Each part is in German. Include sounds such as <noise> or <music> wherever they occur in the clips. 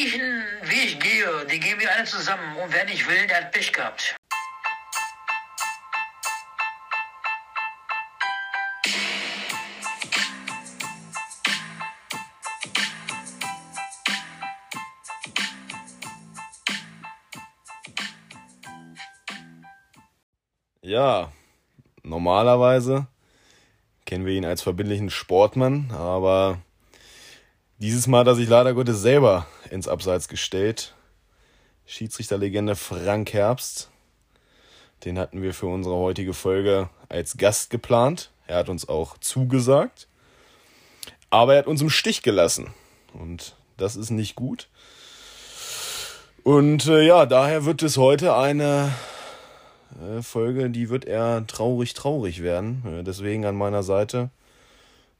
welchen Weg ich gehe, die gehen wir alle zusammen. Und wer nicht will, der hat Pech gehabt. Ja, normalerweise kennen wir ihn als verbindlichen Sportmann, aber dieses Mal hat er sich leider Gottes selber ins Abseits gestellt. Schiedsrichterlegende Frank Herbst. Den hatten wir für unsere heutige Folge als Gast geplant. Er hat uns auch zugesagt. Aber er hat uns im Stich gelassen. Und das ist nicht gut. Und äh, ja, daher wird es heute eine äh, Folge, die wird eher traurig, traurig werden. Äh, deswegen an meiner Seite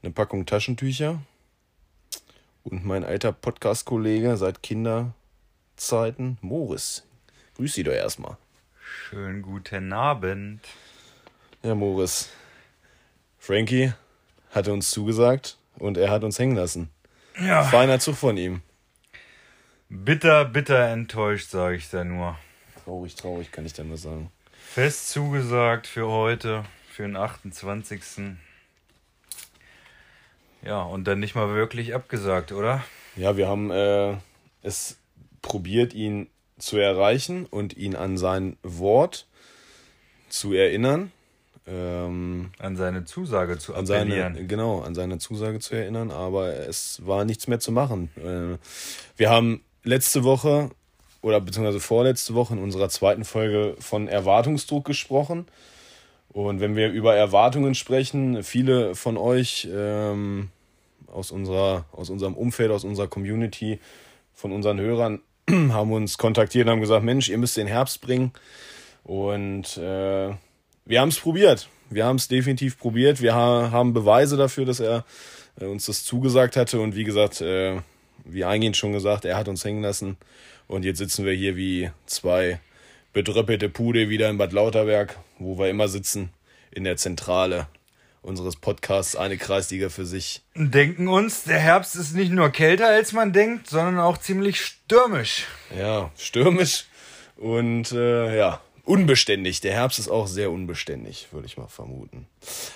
eine Packung Taschentücher und mein alter Podcast-Kollege seit Kinderzeiten, Moris. Grüß Sie doch erstmal. Schönen guten Abend. Ja, Moris. Frankie hatte uns zugesagt und er hat uns hängen lassen. Ja. Feiner Zug von ihm. Bitter, bitter enttäuscht, sage ich da nur. Traurig, traurig, kann ich da nur sagen. Fest zugesagt für heute, für den 28. Ja, und dann nicht mal wirklich abgesagt, oder? Ja, wir haben äh, es probiert, ihn zu erreichen und ihn an sein Wort zu erinnern. Ähm, An seine Zusage zu appellieren. seine, genau, an seine Zusage zu erinnern, aber es war nichts mehr zu machen. Äh, wir haben letzte Woche oder beziehungsweise vorletzte Woche in unserer zweiten Folge von Erwartungsdruck gesprochen. Und wenn wir über Erwartungen sprechen, viele von euch ähm, aus, unserer, aus unserem Umfeld, aus unserer Community, von unseren Hörern <clears throat> haben uns kontaktiert und haben gesagt, Mensch, ihr müsst den Herbst bringen. Und äh, wir haben es probiert. Wir haben es definitiv probiert. Wir ha haben Beweise dafür, dass er äh, uns das zugesagt hatte. Und wie gesagt, äh, wie eingehend schon gesagt, er hat uns hängen lassen. Und jetzt sitzen wir hier wie zwei bedröppelte Pude wieder in Bad Lauterberg, wo wir immer sitzen, in der Zentrale unseres Podcasts, eine Kreisliga für sich. Denken uns, der Herbst ist nicht nur kälter, als man denkt, sondern auch ziemlich stürmisch. Ja, stürmisch und äh, ja, unbeständig. Der Herbst ist auch sehr unbeständig, würde ich mal vermuten.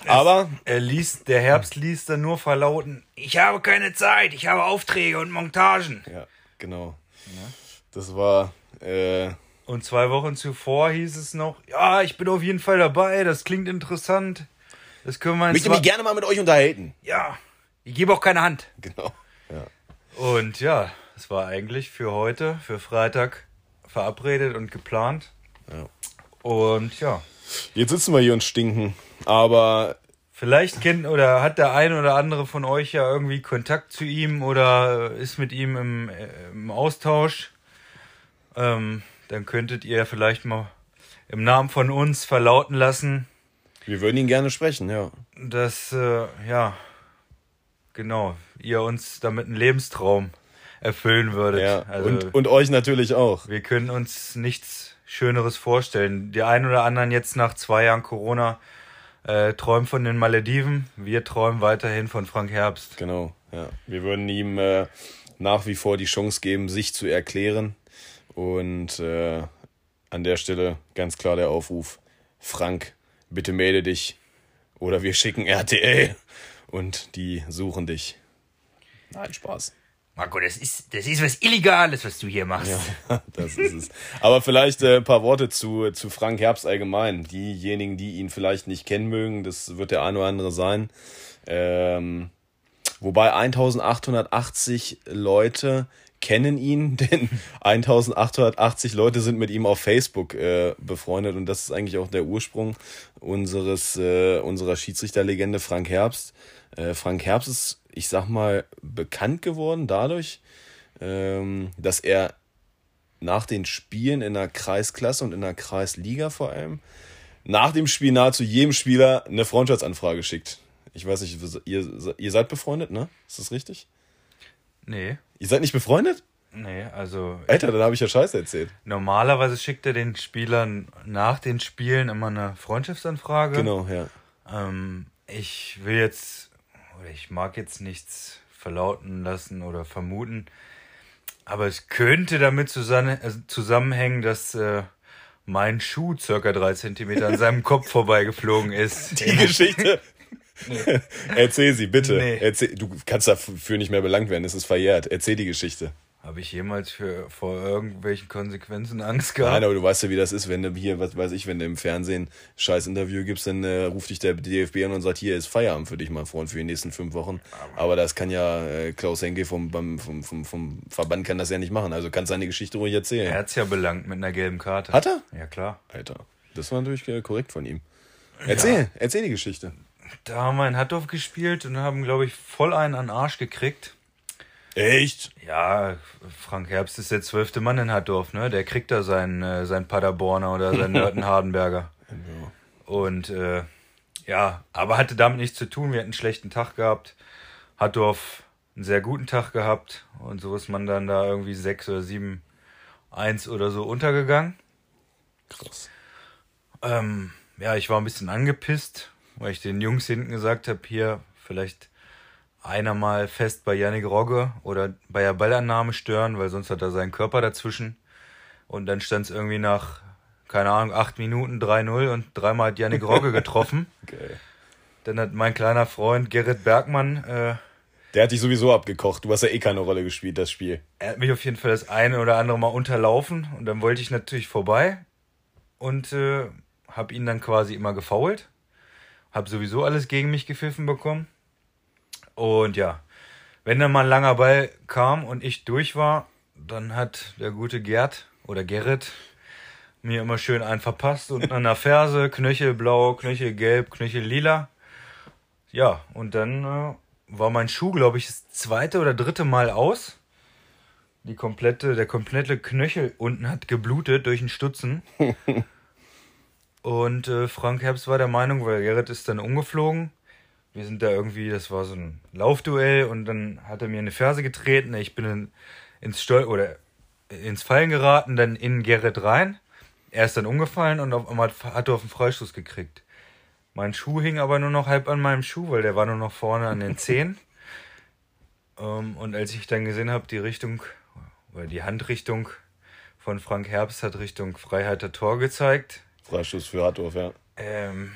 Aber Er liest, der Herbst liest dann nur verlauten, ich habe keine Zeit, ich habe Aufträge und Montagen. ja, genau. Das war äh, Und zwei Wochen zuvor hieß es noch, ja, ich bin auf jeden Fall dabei, das klingt interessant. Das können wir möchte mich gerne mal mit euch unterhalten. Ja, ich gebe auch keine Hand. Genau. Ja. Und ja, es war eigentlich für heute, für Freitag verabredet und geplant. Ja. Und ja, Jetzt sitzen wir hier und stinken, aber vielleicht kennt oder hat der ein oder andere von euch ja irgendwie Kontakt zu ihm oder ist mit ihm im, äh, im Austausch. Ähm, dann könntet ihr vielleicht mal im Namen von uns verlauten lassen, wir würden ihn gerne sprechen, ja. dass, äh, ja, genau, ihr uns damit einen Lebenstraum erfüllen würdet. ja. Also, und, und euch natürlich auch. wir können uns nichts Schöneres vorstellen. Die einen oder anderen jetzt nach zwei Jahren Corona äh, träumen von den Malediven. Wir träumen weiterhin von Frank Herbst. Genau, ja. Wir würden ihm äh, nach wie vor die Chance geben, sich zu erklären. Und äh, an der Stelle ganz klar der Aufruf: Frank, bitte melde dich. Oder wir schicken RTL und die suchen dich. Nein, Spaß. Marco, das ist, das ist was Illegales, was du hier machst. Ja, <laughs> das ist es. Aber vielleicht äh, ein paar Worte zu, zu Frank Herbst allgemein. Diejenigen, die ihn vielleicht nicht kennen mögen, das wird der eine oder andere sein. Ähm, wobei 1880 Leute kennen ihn, <laughs> denn 1880 Leute sind mit ihm auf Facebook äh, befreundet und das ist eigentlich auch der Ursprung unseres äh, unserer Schiedsrichterlegende Frank Herbst. Äh, Frank Herbst ist, ich sag mal, bekannt geworden dadurch, ähm, dass er nach den Spielen in der Kreisklasse und in der Kreisliga vor allem nach dem Spiel nahezu jedem Spieler eine Freundschaftsanfrage schickt. Ich weiß nicht, ihr, ihr seid befreundet, ne? Ist das richtig? Nee, Ihr seid nicht befreundet? nee, also Alter, dann habe ich ja Scheiße erzählt. normalerweise schickt er den Spielern nach den Spielen immer eine Freundschaftsanfrage. Genau, ja. Ähm, ich will jetzt, oder ich mag jetzt nichts verlauten lassen oder vermuten. Aber es könnte damit also zusammenhängen, dass äh, mein Schuh circa drei Zentimeter an seinem Kopf vorbeigeflogen ist. Die Geschichte. Nee. <laughs> Erzähl sie, bitte. Nee. Erzähl, du kannst dafür nicht mehr belangt werden, es ist verjährt. Erzähl die Geschichte. Habe ich jemals für, vor irgendwelchen Konsequenzen Angst gehabt? Nein, aber du weißt ja, wie das ist, wenn du hier, was weiß ich, wenn du im Fernsehen scheiß Interview gibst, dann äh, ruft dich der DFB an und sagt, hier ist Feierabend für dich, mein Freund, für die nächsten fünf Wochen. Aber das kann ja äh, Klaus Henke vom, vom, vom, vom Verband kann das ja nicht machen. Also kannst deine Geschichte ruhig erzählen. Er hat's ja belangt mit einer gelben Karte. Hat er? Ja, klar. Alter, das war natürlich äh, korrekt von ihm. Erzähl, erzähl die Geschichte. Da haben wir in Hattorf gespielt und haben, glaube ich, voll einen an den Arsch gekriegt. Echt? Ja, Frank Herbst ist der zwölfte Mann in Hattorf, ne? Der kriegt da seinen, äh, seinen Paderborner oder seinen <laughs> Nörten Hardenberger. Und äh, ja, aber hatte damit nichts zu tun. Wir hatten einen schlechten Tag gehabt. Hattorf einen sehr guten Tag gehabt. Und so ist man dann da irgendwie sechs oder sieben eins oder so untergegangen. Krass. Ähm, ja, ich war ein bisschen angepisst, weil ich den Jungs hinten gesagt habe, hier vielleicht einer mal fest bei Yannick Rogge oder bei der Ballannahme stören, weil sonst hat er seinen Körper dazwischen. Und dann stand es irgendwie nach, keine Ahnung, acht Minuten 3-0 und dreimal hat Yannick Rogge <laughs> getroffen. Geil. Dann hat mein kleiner Freund Gerrit Bergmann, äh, Der hat dich sowieso abgekocht. Du hast ja eh keine Rolle gespielt, das Spiel. er hat mich auf jeden Fall das eine oder andere Mal unterlaufen und dann wollte ich natürlich vorbei und äh, habe ihn dann quasi immer gefault. Habe sowieso alles gegen mich gepfiffen bekommen. Und ja, wenn dann mal ein langer Ball kam und ich durch war, dann hat der gute Gerd oder Gerrit mir immer schön einen verpasst und an der Ferse, <laughs> Knöchel blau, Knöchel gelb, Knöchel lila. Ja, und dann äh, war mein Schuh, glaube ich, das zweite oder dritte Mal aus. Die komplette, der komplette Knöchel unten hat geblutet durch den Stutzen. <laughs> Und äh, Frank Herbst war der Meinung, weil Gerrit ist dann umgeflogen. Wir sind da irgendwie, das war so ein Laufduell und dann hat er mir eine Ferse getreten. Ich bin in, ins Stol oder ins Fallen geraten, dann in Gerrit rein. Er ist dann umgefallen und auf einmal hat er auf den Freistoß gekriegt. Mein Schuh hing aber nur noch halb an meinem Schuh, weil der war nur noch vorne an den <laughs> Zehen. Ähm, und als ich dann gesehen habe, die Richtung oder die Handrichtung von Frank Herbst hat Richtung Freiheiter Tor gezeigt. Freistoß für Hattorf, ja. Ähm,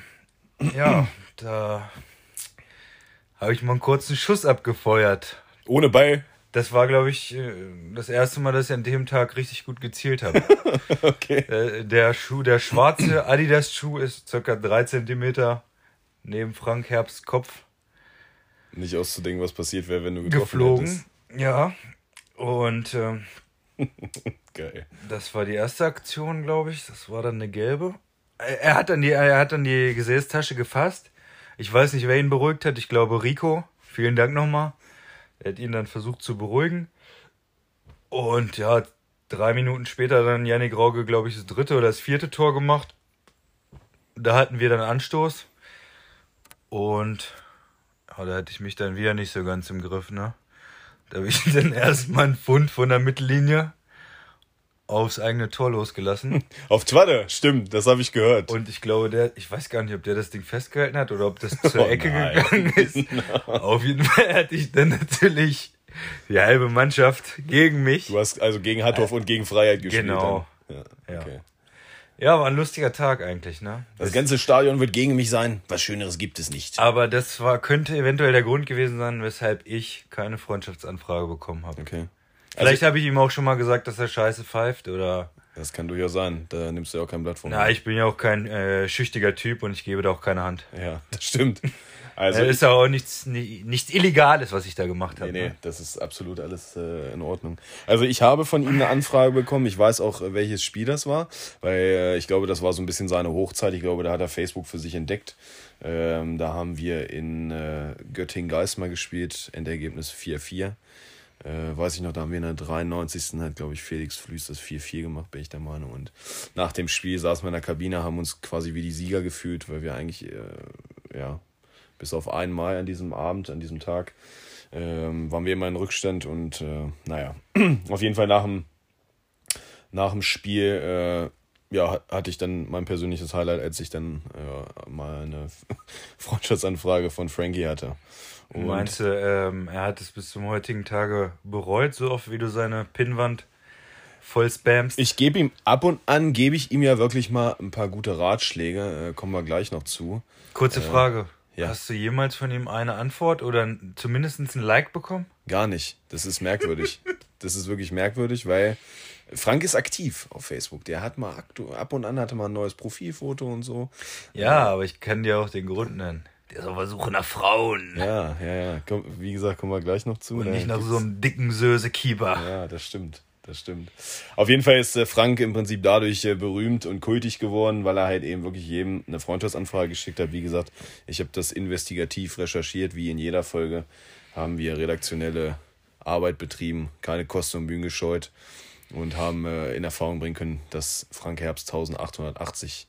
ja, da habe ich mal einen kurzen Schuss abgefeuert. Ohne Ball. Das war, glaube ich, äh, das erste Mal, dass ich an dem Tag richtig gut gezielt habe. <laughs> Okay. Äh, der Schuh, der schwarze Adidas-Schuh ist circa drei Zentimeter neben Frank Herbsts Kopf Nicht auszudenken, was passiert wäre, wenn du getroffen geflogen. hättest. Ja. Und ähm, <laughs> Geil. das war die erste Aktion, glaube ich. Das war dann eine gelbe. Er hat dann die, er hat dann die Gesäßtasche gefasst. Ich weiß nicht, wer ihn beruhigt hat. Ich glaube Rico. Vielen Dank nochmal. Er hat ihn dann versucht zu beruhigen. Und ja, drei Minuten später dann Yannick Rauge, glaube ich, das dritte oder das vierte Tor gemacht. Da hatten wir dann Anstoß. Und ja, da hatte ich mich dann wieder nicht so ganz im Griff, ne? Da habe ich <laughs> dann erstmal einen Pfund von der Mittellinie aufs eigene Tor losgelassen. <laughs> Auf Twadde, stimmt, das habe ich gehört. Und ich glaube, der, ich weiß gar nicht, ob der das Ding festgehalten hat oder ob das <laughs> zur Oh Ecke nein. gegangen ist. Auf jeden Fall hatte ich dann natürlich die halbe Mannschaft gegen mich. Du hast also gegen Hattorf und gegen Freiheit gespielt. Genau. Dann. Ja. okay. Ja, war ein lustiger Tag eigentlich, ne? Das ganze Stadion wird gegen mich sein. Was Schöneres gibt es nicht. Aber das war, könnte eventuell der Grund gewesen sein, weshalb ich keine Freundschaftsanfrage bekommen habe. Okay. Vielleicht habe ich ihm auch schon mal gesagt, dass er scheiße pfeift oder. Das kann durchaus sein. Da nimmst du ja auch kein Blatt von. Na, ich bin ja auch kein äh, schüchtiger Typ und ich gebe da auch keine Hand. Ja, <laughs> das stimmt. Also, ist ja auch nichts, ni- nichts Illegales, was ich da gemacht habe. Nee, nee, ne? das ist absolut alles äh, in Ordnung. Also ich habe von ihm eine Anfrage bekommen. Ich weiß auch, welches Spiel das war, weil äh, ich glaube, das war so ein bisschen seine Hochzeit. Ich glaube, da hat er Facebook für sich entdeckt. Ähm, da haben wir in äh, Göttingen-Geismar gespielt, Endergebnis 4-4. Äh, weiß ich noch, da haben wir in der 93. hat, glaube ich, Felix Flüß das 4-4 gemacht, bin ich der Meinung. Und nach dem Spiel saßen wir in der Kabine, haben uns quasi wie die Sieger gefühlt, weil wir eigentlich, äh, ja, bis auf einmal an diesem Abend, an diesem Tag, ähm, waren wir immer in Rückstand und äh, naja, <clears throat> auf jeden Fall nach dem, nach dem Spiel ja, hatte ich dann mein persönliches Highlight, als ich dann äh, mal eine <laughs> Freundschaftsanfrage von Frankie hatte. Und Meinst du, ähm, er hat es bis zum heutigen Tage bereut, so oft wie du seine Pinnwand voll spamst? Ich gebe ihm ab und an, gebe ich ihm ja wirklich mal ein paar gute Ratschläge, äh, kommen wir gleich noch zu. Kurze äh, Frage. Ja. Hast du jemals von ihm eine Antwort oder zumindest ein Like bekommen? Gar nicht. Das ist merkwürdig. <laughs> das ist wirklich merkwürdig, weil Frank ist aktiv auf Facebook. Der hat mal ab und an hatte mal ein neues Profilfoto und so. Ja, aber ich kann dir auch den Grund nennen. Der ist auf der Suche nach Frauen. Ja, ja, ja. Komm, wie gesagt, kommen wir gleich noch zu. Und nicht nach so einem dicken Söse-Keeper. Ja, das stimmt. Das stimmt. Auf jeden Fall ist äh, Frank im Prinzip dadurch äh, berühmt und kultig geworden, weil er halt eben wirklich jedem eine Freundschaftsanfrage geschickt hat. Wie gesagt, ich habe das investigativ recherchiert, wie in jeder Folge haben wir redaktionelle Arbeit betrieben, keine Kosten und Mühen gescheut und haben äh, in Erfahrung bringen können, dass Frank Herbst 1880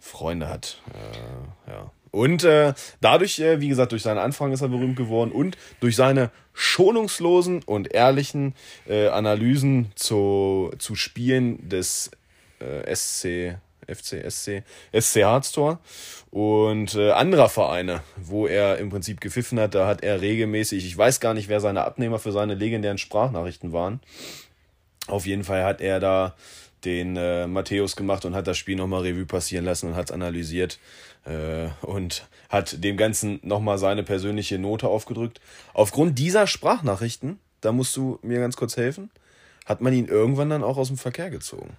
Freunde hat. Äh, ja. Und äh, dadurch, äh, wie gesagt, durch seinen Anfang ist er berühmt geworden und durch seine schonungslosen und ehrlichen äh, Analysen zu, zu Spielen des äh, SC, FC, SC, SC Harztor und äh, anderer Vereine, wo er im Prinzip gepfiffen hat. Da hat er regelmäßig, ich weiß gar nicht, wer seine Abnehmer für seine legendären Sprachnachrichten waren. Auf jeden Fall hat er da den äh, Matthäus gemacht und hat das Spiel nochmal Revue passieren lassen und hat es analysiert äh, und hat dem Ganzen nochmal seine persönliche Note aufgedrückt. Aufgrund dieser Sprachnachrichten, da musst du mir ganz kurz helfen, hat man ihn irgendwann dann auch aus dem Verkehr gezogen.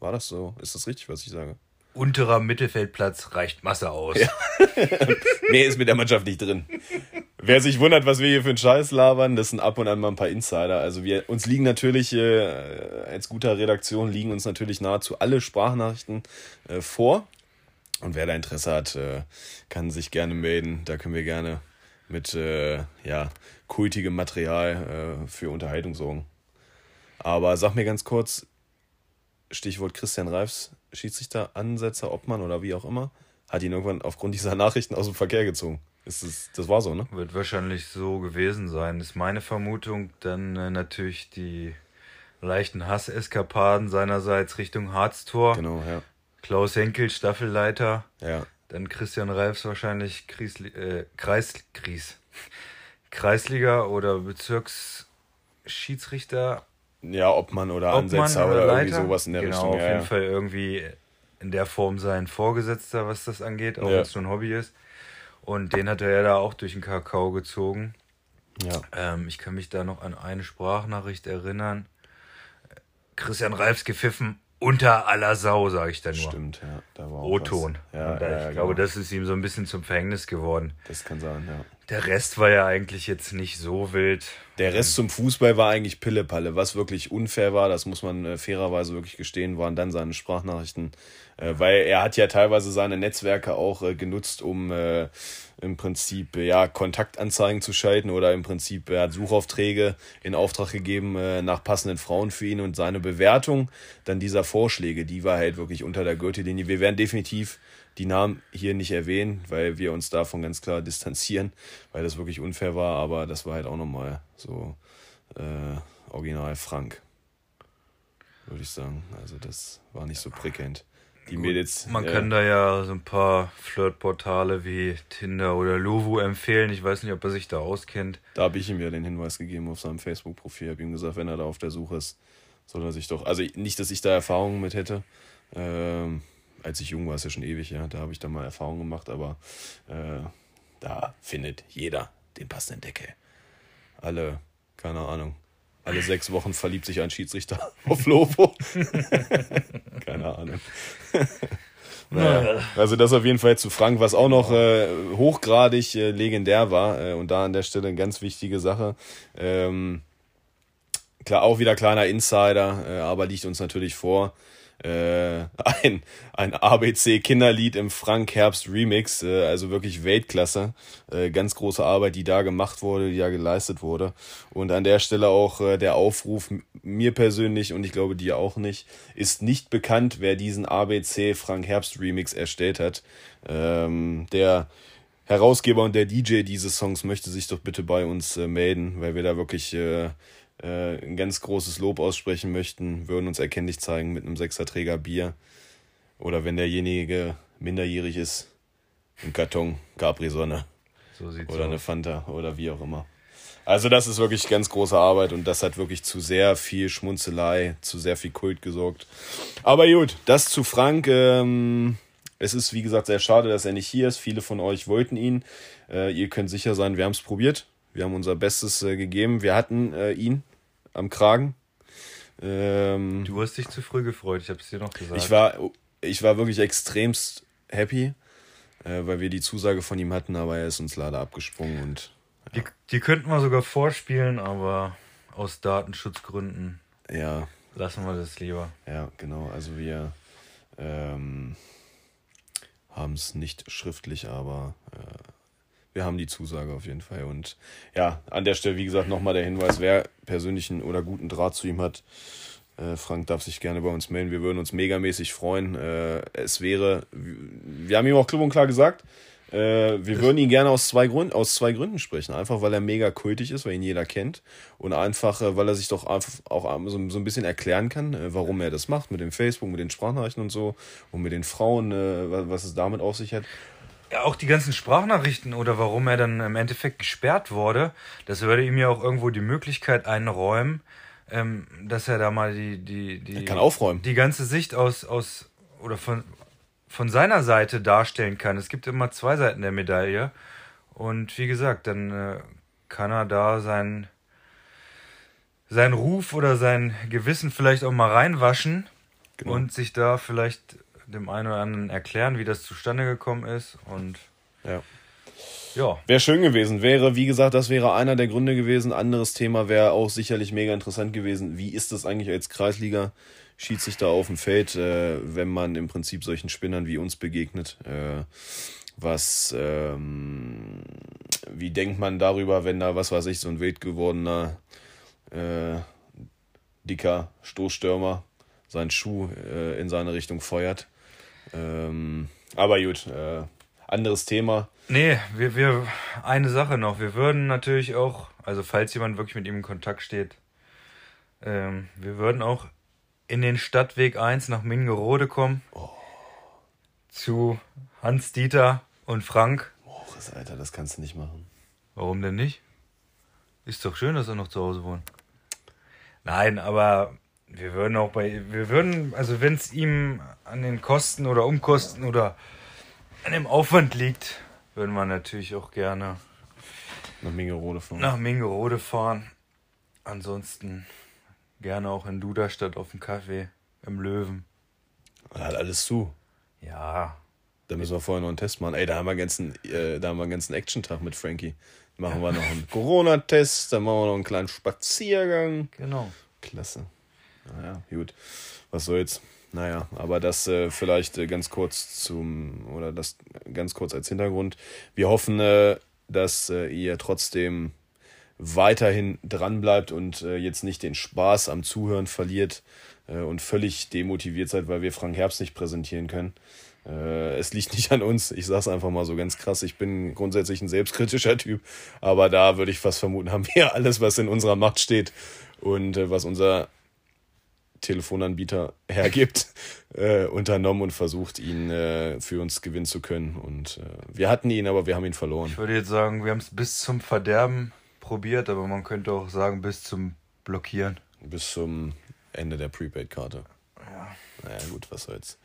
War das so? Ist das richtig, was ich sage? Unterer Mittelfeldplatz reicht Masse aus. Ja. <laughs> Mehr ist mit der Mannschaft nicht drin. Wer sich wundert, was wir hier für einen Scheiß labern, das sind ab und an mal ein paar Insider. Also wir uns liegen natürlich äh, als guter Redaktion liegen uns natürlich nahezu alle Sprachnachrichten äh, vor. Und wer da Interesse hat, äh, kann sich gerne melden. Da können wir gerne mit äh, ja, kultigem Material äh, für Unterhaltung sorgen. Aber sag mir ganz kurz, Stichwort Christian Reifs, Schiedsrichter, Ansetzer, Obmann oder wie auch immer, hat ihn irgendwann aufgrund dieser Nachrichten aus dem Verkehr gezogen. Ist das, war so, ne? Wird wahrscheinlich so gewesen sein. Ist meine Vermutung. Dann äh, natürlich die leichten Hasseskapaden seinerseits Richtung Harztor. Genau, ja. Klaus Henkel, Staffelleiter. Ja. Dann Christian Reifs wahrscheinlich Kriesli äh, Kreis, Kries. Kreisliga oder Bezirksschiedsrichter. Ja, Obmann oder Obmann Ansetzer oder, oder irgendwie sowas in der genau, Richtung. Auf jeden Fall irgendwie in der Form sein Vorgesetzter, was das angeht, auch ja. wenn es nur ein Hobby ist. Und den hat er ja da auch durch den Kakao gezogen. Ja. Ähm, ich kann mich da noch an eine Sprachnachricht erinnern. Christian Reifs gepfiffen, unter aller Sau, sage ich da nur. Stimmt, ja. Da war O-Ton. Ja, ja, ich ja, glaube, genau. das ist ihm so ein bisschen zum Verhängnis geworden. Das kann sein, ja. Der Rest war ja eigentlich jetzt nicht so wild. Der Rest zum Fußball war eigentlich Pillepalle. Was wirklich unfair war, das muss man äh, fairerweise wirklich gestehen, waren dann seine Sprachnachrichten. Äh, weil er hat ja teilweise seine Netzwerke auch äh, genutzt, um im Prinzip ja Kontaktanzeigen zu schalten oder im Prinzip er hat Suchaufträge in Auftrag gegeben nach passenden Frauen für ihn und seine Bewertung dann dieser Vorschläge, die war halt wirklich unter der Gürtellinie. Wir werden definitiv die Namen hier nicht erwähnen, weil wir uns davon ganz klar distanzieren, weil das wirklich unfair war, aber das war halt auch nochmal so äh, original Frank, würde ich sagen. Also das war nicht so prickelnd. Die Gut, Mädels. Man äh, kann da ja so ein paar Flirtportale wie Tinder oder Luvu empfehlen. Ich weiß nicht, ob er sich da auskennt. Da habe ich ihm ja den Hinweis gegeben auf seinem Facebook-Profil. Habe ihm gesagt, wenn er da auf der Suche ist, soll er sich doch. Also nicht, dass ich da Erfahrungen mit hätte. Ähm, als ich jung war, ist ja schon ewig, ja, da habe ich da mal Erfahrungen gemacht, aber äh, da findet jeder den passenden Deckel. Alle, keine Ahnung, alle sechs Wochen verliebt sich ein Schiedsrichter <laughs> auf Lobo. <laughs> keine Ahnung. <laughs> Naja, also das auf jeden Fall zu Frank, was auch noch äh, hochgradig äh, legendär war äh, und da an der Stelle eine ganz wichtige Sache. Ähm, klar, auch wieder kleiner Insider, äh, aber liegt uns natürlich vor äh, ein, ein ABC-Kinderlied im Frank Herbst Remix, äh, also wirklich Weltklasse. Äh, ganz große Arbeit, die da gemacht wurde, die da geleistet wurde. Und an der Stelle auch äh, der Aufruf, mir persönlich und ich glaube dir auch nicht, ist nicht bekannt, wer diesen ABC Frank Herbst Remix erstellt hat. Ähm, der Herausgeber und der DJ dieses Songs möchte sich doch bitte bei uns äh, melden, weil wir da wirklich äh, ein ganz großes Lob aussprechen möchten, würden uns erkenntlich zeigen mit einem Sechserträger Bier. Oder wenn derjenige minderjährig ist, ein Karton Capri-Sonne. So sieht's Oder aus. eine Fanta oder wie auch immer. Also das ist wirklich ganz große Arbeit und das hat wirklich zu sehr viel Schmunzelei, zu sehr viel Kult gesorgt. Aber gut, das zu Frank. Ähm, es ist wie gesagt sehr schade, dass er nicht hier ist. Viele von euch wollten ihn. Äh, ihr könnt sicher sein, wir haben es probiert. Wir haben unser Bestes äh, gegeben. Wir hatten äh, ihn am Kragen. Ähm, Du hast dich zu früh gefreut, ich habe es dir noch gesagt. ich war, ich war wirklich extremst happy, äh, weil wir die Zusage von ihm hatten, aber er ist uns leider abgesprungen und die, die könnten wir sogar vorspielen, aber aus Datenschutzgründen ja, lassen wir das lieber. ja, genau. Also wir ähm, haben es nicht schriftlich, aber äh, wir haben die Zusage auf jeden Fall. Und ja, an der Stelle, wie gesagt, nochmal der Hinweis, wer persönlichen oder guten Draht zu ihm hat, äh, Frank darf sich gerne bei uns melden. Wir würden uns megamäßig freuen. Äh, es wäre, wir haben ihm auch klipp und klar gesagt, äh, wir würden ihn gerne aus zwei, Gründen, aus zwei Gründen sprechen. Einfach, weil er mega kultig ist, weil ihn jeder kennt. Und einfach, äh, weil er sich doch einfach auch so, so ein bisschen erklären kann, äh, warum er das macht mit dem Facebook, mit den Sprachnachrichten und so. Und mit den Frauen, äh, wa- was es damit auf sich hat. Ja, auch die ganzen Sprachnachrichten oder warum er dann im Endeffekt gesperrt wurde, das würde ihm ja auch irgendwo die Möglichkeit einräumen, ähm, dass er da mal die, die, die, Er kann aufräumen. die ganze Sicht aus, aus oder von, von seiner Seite darstellen kann. Es gibt immer zwei Seiten der Medaille. Und wie gesagt, dann äh, kann er da sein, sein Ruf oder sein Gewissen vielleicht auch mal reinwaschen Genau. und sich da vielleicht dem einen oder anderen erklären, wie das zustande gekommen ist. Und Ja. ja, Wäre schön gewesen. Wäre, wie gesagt, das wäre einer der Gründe gewesen. Anderes Thema wäre auch sicherlich mega interessant gewesen. Wie ist das eigentlich als Kreisliga? Schiedsrichter auf dem Feld, äh, wenn man im Prinzip solchen Spinnern wie uns begegnet? Äh, was, ähm, wie denkt man darüber, wenn da, was weiß ich, so ein wild gewordener, äh, dicker Stoßstürmer seinen Schuh äh, in seine Richtung feuert? Ähm, aber gut, äh, anderes Thema. nee, wir, wir, eine Sache noch. Wir würden natürlich auch, also falls jemand wirklich mit ihm in Kontakt steht, ähm, wir würden auch in den Stadtweg 1 nach Mingerode kommen. Zu Hans Dieter und Frank. Boris, Alter, das kannst du nicht machen. Warum denn nicht? Ist doch schön, dass er noch zu Hause wohnt. Nein, aber wir würden auch bei, wir würden, also wenn es ihm an den Kosten oder Umkosten oder an dem Aufwand liegt, würden wir natürlich auch gerne Nach Mingerode fahren. nach Mingerode fahren. Ansonsten gerne auch in Duderstadt auf dem Kaffee, im Löwen. Da hat alles zu. Ja, Da müssen wir vorher noch einen Test machen. Ey, da haben wir einen ganzen, äh, da haben wir einen ganzen Action-Tag mit Frankie. Machen wir noch einen <laughs> Corona-Test, dann machen wir noch einen kleinen Spaziergang. genau. Klasse. Naja, gut. Was soll's. Naja, aber das äh, vielleicht äh, ganz kurz zum, oder das ganz kurz als Hintergrund. Wir hoffen, äh, dass äh, ihr trotzdem weiterhin dran bleibt und äh, jetzt nicht den Spaß am Zuhören verliert äh, und völlig demotiviert seid, weil wir Frank Herbst nicht präsentieren können. Es liegt <laughs> nicht an uns. Ich sag's einfach mal so ganz krass. Ich bin grundsätzlich ein selbstkritischer Typ, aber da würde ich fast vermuten, <laughs> haben wir alles, was in unserer Macht steht und was unser Telefonanbieter <laughs> hergibt, äh, unternommen und versucht, ihn äh, für uns gewinnen zu können. Und äh, wir hatten ihn, aber wir haben ihn verloren. Ich würde jetzt sagen, wir haben es bis zum Verderben probiert, aber man könnte auch sagen, bis zum Blockieren. Bis zum Ende der Prepaid-Karte. Ja. Naja, gut, was soll's.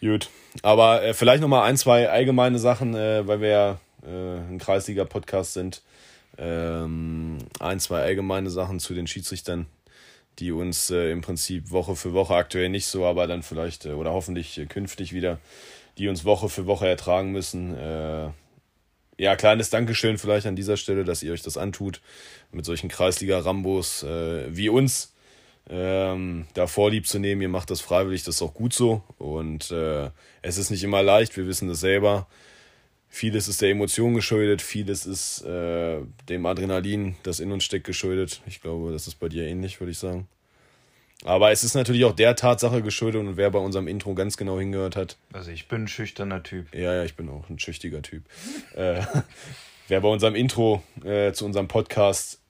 Gut. Aber äh, vielleicht nochmal ein, zwei allgemeine Sachen, äh, weil wir ja äh, ein Kreisliga-Podcast sind. Ähm, ein, zwei allgemeine Sachen zu den Schiedsrichtern, die uns äh, im Prinzip Woche für Woche, aktuell nicht so, aber dann vielleicht äh, oder hoffentlich äh, künftig wieder, die uns Woche für Woche ertragen müssen. Äh, ja, kleines Dankeschön vielleicht an dieser Stelle, dass ihr euch das antut, mit solchen Kreisliga-Rambos äh, wie uns ähm, da Vorlieb zu nehmen. Ihr macht das freiwillig, das ist auch gut so. Und äh, es ist nicht immer leicht, wir wissen das selber. Vieles ist der Emotion geschuldet, vieles ist äh, dem Adrenalin, das in uns steckt, geschuldet. Ich glaube, das ist bei dir ähnlich, würde ich sagen. Aber es ist natürlich auch der Tatsache geschuldet und wer bei unserem Intro ganz genau hingehört hat, Also ich bin ein schüchterner Typ. ja, ja, ich bin auch ein schüchtiger Typ. <laughs> äh, wer bei unserem Intro äh, zu unserem Podcast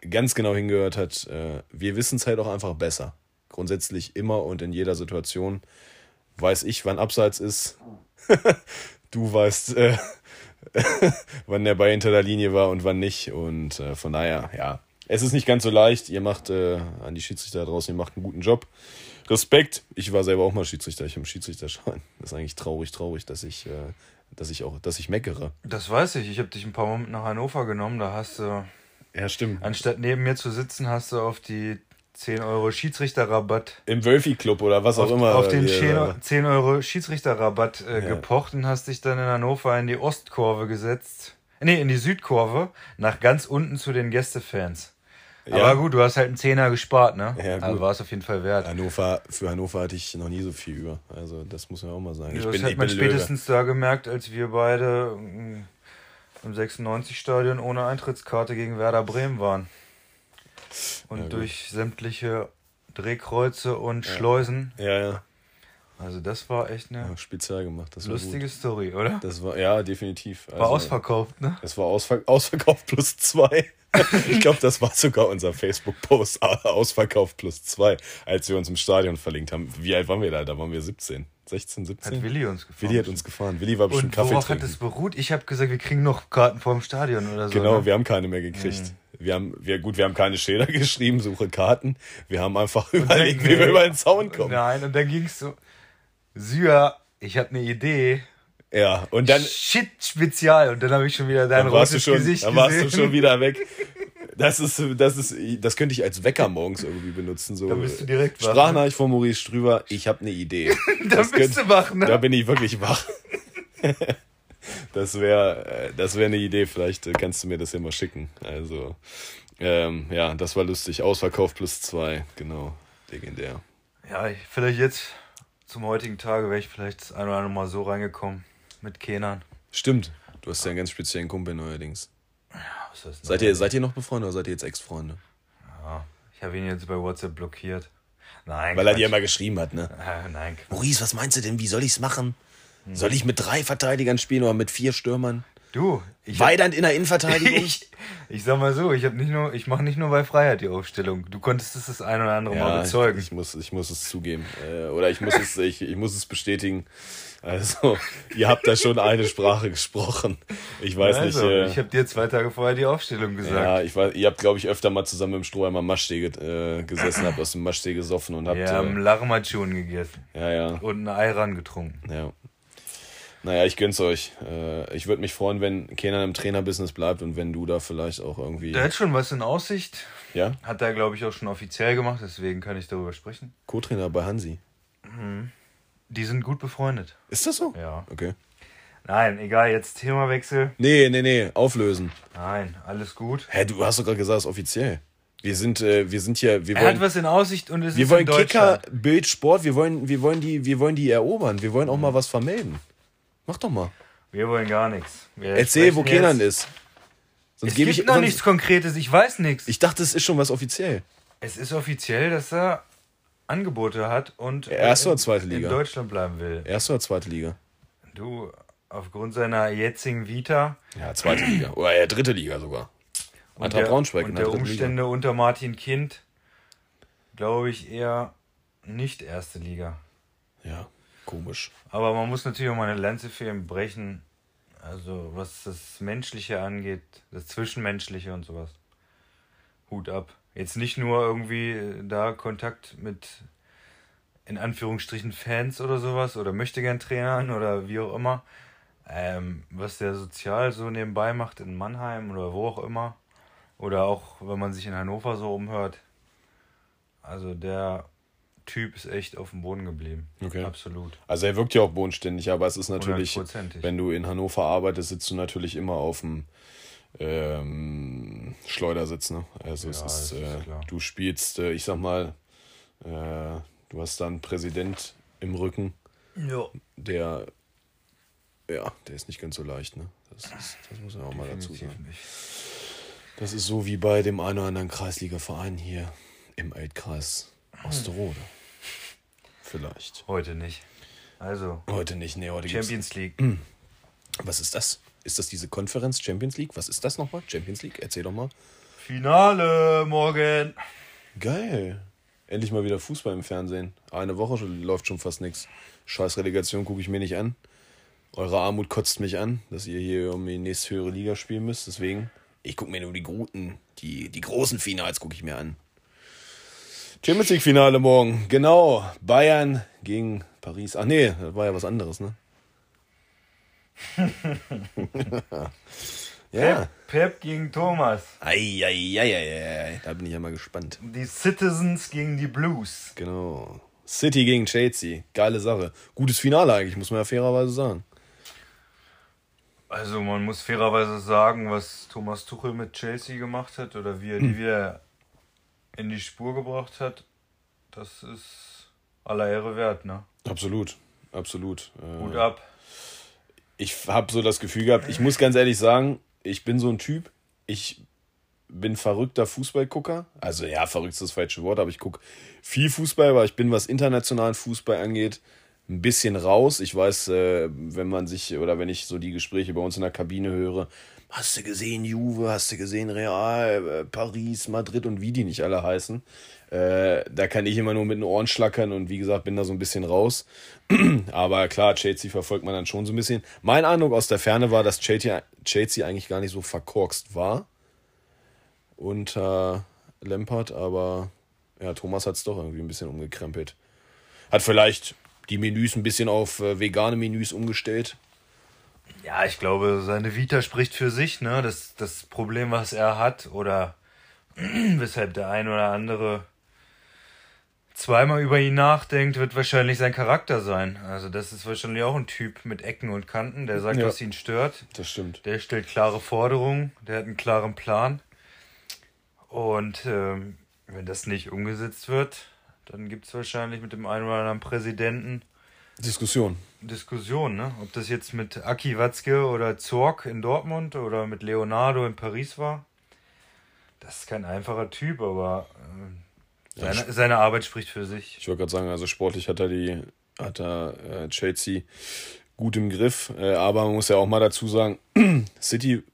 ganz genau hingehört hat, äh, wir wissen es halt auch einfach besser. Grundsätzlich immer und in jeder Situation weiß ich, wann Abseits ist. <laughs> du weißt, äh, <laughs> wann der Ball hinter der Linie war und wann nicht. Und äh, von daher, ja, es ist nicht ganz so leicht. Ihr macht äh, an die Schiedsrichter draußen, ihr macht einen guten Job. Respekt. Ich war selber auch mal Schiedsrichter. Ich habe einen Schiedsrichterschein. <laughs> Das ist eigentlich traurig, traurig, dass ich, äh, dass ich auch, dass ich meckere. Das weiß ich. Ich habe dich ein paar Mal mit nach Hannover genommen. Da hast du, Ja, stimmt. anstatt neben mir zu sitzen, hast du auf die 10 Euro Schiedsrichterrabatt Im Wölfi-Club oder was auch auf, immer. auf den wir 10, da- 10 Euro Schiedsrichterrabatt äh, Ja. gepocht und hast dich dann in Hannover in die Ostkurve gesetzt. Nee, in die Südkurve, nach ganz unten zu den Gästefans. Ja. Aber gut, du hast halt einen Zehner gespart, ne? Ja, gut. Also war es auf jeden Fall wert. Hannover, für Hannover hatte ich noch nie so viel über. Also das muss man auch mal sagen. Ich das bin, hat ich man spätestens da gemerkt, als wir beide mm, im 96-Stadion ohne Eintrittskarte gegen Werder Bremen waren. Und Ja, durch sämtliche Drehkreuze und Schleusen. Ja, ja. Also das war echt eine ja speziell gemacht. Das lustige gut. Story, oder? Das war, ja, definitiv. Also, War ausverkauft, ne? Das war Ausver Ausverkauf plus zwei. <laughs> ich glaube, das war sogar unser Facebook-Post. <laughs> Ausverkauf plus zwei, als wir uns im Stadion verlinkt haben. Wie alt waren wir da? Da waren wir 17, 16, 17. Hat Willi uns gefahren. Willi hat uns gefahren. Willi war bestimmt Und Kaffee worauf hat es beruht? Ich habe gesagt, wir kriegen noch Karten vorm Stadion oder so. Genau, ne? wir haben keine mehr gekriegt. Wir haben, wir, gut, wir haben keine Schilder <laughs> geschrieben, suche Karten. Wir haben einfach überlegt, wie wir über den Zaun kommen. Nein, und dann ging es so, Syr, ich habe eine Idee. Ja, und dann, Shit, Spezial. Und dann habe ich schon wieder dein rotes schon, Gesicht dann warst gesehen. du schon wieder weg. <laughs> Das ist, das ist, das könnte ich als Wecker morgens irgendwie benutzen. So Da bist du direkt wach, ne? Sprachnachricht von Maurice Strüber, ich habe eine Idee. <laughs> Da Das bist könnte- du wach, ne? Da bin ich wirklich wach. Das wäre das wär eine Idee, vielleicht äh, kannst du mir das ja mal schicken. Also, ähm, ja, das war lustig. Ausverkauf plus zwei, genau. Legendär. Ja, ich, vielleicht jetzt zum heutigen Tage wäre ich vielleicht das eine oder andere Mal so reingekommen mit Kenan. Stimmt. Du hast ja einen ganz speziellen Kumpel neuerdings. Was ist das Seid ihr, seid ihr noch befreundet oder seid ihr jetzt Ex-Freunde? Ja, ich habe ihn jetzt bei WhatsApp blockiert. Nein, Weil er Quatsch. dir immer geschrieben hat, ne? Äh, nein, Quatsch. Maurice, was meinst du denn? Wie soll ich's machen? Soll ich mit drei Verteidigern spielen oder mit vier Stürmern? Du, ich Weidand in der Innenverteidigung? <laughs> ich, ich sag mal so, ich habe nicht nur, ich mache nicht nur bei Freiheit die Aufstellung. Du konntest es das ein oder andere Mal Ja, bezeugen. ich, ich, muss, ich muss es zugeben. Äh, oder ich muss es, <laughs> ich, ich muss es bestätigen. Also, ihr habt da schon eine Sprache gesprochen. Ich weiß also, nicht. Äh, ich habe dir zwei Tage vorher die Aufstellung gesagt. ja, ich weiß, ihr habt, glaube ich, öfter mal zusammen im Stroheimer Maschsee äh, gesessen, habt aus dem Maschsee gesoffen und habt. Wir haben äh, gegessen ja, ja, und ein Ayran getrunken. ja. Naja, ich gönn's euch. Äh, ich würde mich freuen, wenn Kenan im Trainerbusiness bleibt und wenn du da vielleicht auch irgendwie. Der hat schon was in Aussicht. Ja? Hat er, glaube ich, auch schon offiziell gemacht, deswegen kann ich darüber sprechen. Co-Trainer bei Hansi. Die sind gut befreundet. Ist das so? Ja. Okay. Nein, egal, jetzt Themawechsel. Nee, nee, nee, auflösen. Nein, alles gut. Hä, du hast doch gerade gesagt, es ist offiziell. Wir sind, äh, wir sind hier, wir Er hat wollen, was in Aussicht und es wir ist wollen in. Kicker, Bild, Sport, wir wollen, wir wollen die, wir wollen die erobern. Wir wollen auch mal was vermelden. Mach doch mal. Wir wollen gar nichts. Wir Erzähl, wo Kenan ist. Sonst Es gebe gibt ich noch nichts Konkretes, ich weiß nichts. Ich dachte, es ist schon was offiziell. Es ist offiziell, dass er Angebote hat und Erste in- oder zweite Liga? in Deutschland bleiben will. Erste oder zweite Liga? Du, aufgrund seiner jetzigen Vita Ja, zweite Liga. <clears throat> Oder ja, dritte Liga sogar. und Eintracht der, Braunschweig und der Umstände unter Martin Kind, glaube ich eher nicht erste Liga. Liga. Ja, komisch. Aber man muss natürlich auch mal eine Lanze für ihn brechen. Also was das Menschliche angeht, das Zwischenmenschliche und sowas. Hut ab. Jetzt nicht nur irgendwie äh, da Kontakt mit in Anführungsstrichen Fans oder sowas oder möchte gern Trainern oder wie auch immer. Ähm, was der sozial so nebenbei macht in Mannheim oder wo auch immer. Oder auch wenn man sich in Hannover so umhört. Also der Typ ist echt auf dem Boden geblieben. Okay. Absolut. Also er wirkt ja auch bodenständig, aber es ist natürlich, wenn du in Hannover arbeitest, sitzt du natürlich immer auf dem ähm, Schleudersitz. Ne? Also es Ja, ist, das ist äh, du spielst, äh, ich sag mal, äh, du hast da einen Präsident im Rücken, Ja. der ja, der ist nicht ganz so leicht, ne? Das, ist, das muss man auch mal dazu Definitiv sagen. nicht. Das ist so wie bei dem einen oder anderen Kreisligaverein hier im Altkreis Osterode. Vielleicht. Heute nicht. Also, Heute nicht, nee, heute Champions League. Was ist das? Ist das diese Konferenz Champions League? Was ist das nochmal? Champions League? Erzähl doch mal. Finale morgen. Geil. Endlich mal wieder Fußball im Fernsehen. Eine Woche läuft schon fast nichts. Scheiß Relegation gucke ich mir nicht an. Eure Armut kotzt mich an, dass ihr hier um die nächste höhere Liga spielen müsst. Deswegen, ich gucke mir nur die guten, die, die großen Finals gucke ich mir an. Champions League Finale morgen. Genau. Bayern gegen Paris. Ach nee, das war ja was anderes, ne? <laughs> ja. Pep, Pep gegen Thomas. Eieieiei. Da bin ich ja mal gespannt. Die Citizens gegen die Blues. Genau. City gegen Chelsea. Geile Sache. Gutes Finale eigentlich, muss man ja fairerweise sagen. Also man muss fairerweise sagen, was Thomas Tuchel mit Chelsea gemacht hat oder wie er die wieder in die Spur gebracht hat, das ist aller Ehre wert, ne? Absolut. Absolut. Äh, Hut ab. ich habe so das Gefühl gehabt, ich muss ganz ehrlich sagen, ich bin so ein Typ, ich bin verrückter Fußballgucker. Also ja, verrückt ist das falsche Wort, aber ich gucke viel Fußball, aber ich bin, was internationalen Fußball angeht, ein bisschen raus. Ich weiß, äh, wenn man sich oder wenn ich so die Gespräche bei uns in der Kabine höre, hast du gesehen Juve, hast du gesehen Real, äh, Paris, Madrid und wie die nicht alle heißen. Äh, da kann ich immer nur mit den Ohren schlackern und wie gesagt, bin da so ein bisschen raus. <clears throat> Aber klar, Chelsea verfolgt man dann schon so ein bisschen. Mein Eindruck aus der Ferne war, dass Chelsea, Chelsea eigentlich gar nicht so verkorkst war unter Lampard, aber ja, Thomas hat es doch irgendwie ein bisschen umgekrempelt. Hat vielleicht die Menüs ein bisschen auf äh, vegane Menüs umgestellt. Ja, ich glaube, seine Vita spricht für sich, ne? Das, das Problem, was er hat, oder <clears throat> weshalb der ein oder andere zweimal über ihn nachdenkt, wird wahrscheinlich sein Charakter sein. Also das ist wahrscheinlich auch ein Typ mit Ecken und Kanten, der sagt, Ja. was ihn stört. Das stimmt. Der stellt klare Forderungen, der hat einen klaren Plan. Und ähm, wenn das nicht umgesetzt wird, dann gibt es wahrscheinlich mit dem einen oder anderen Präsidenten Diskussion. Diskussion, ne? Ob das jetzt mit Aki Watzke oder Zorg in Dortmund oder mit Leonardo in Paris war. Das ist kein einfacher Typ, aber äh, Ja, seine, seine Arbeit spricht für sich. Ich wollte gerade sagen, also sportlich hat er die, hat er äh, Chelsea gut im Griff. Äh, aber man muss ja auch mal dazu sagen, <clears throat> City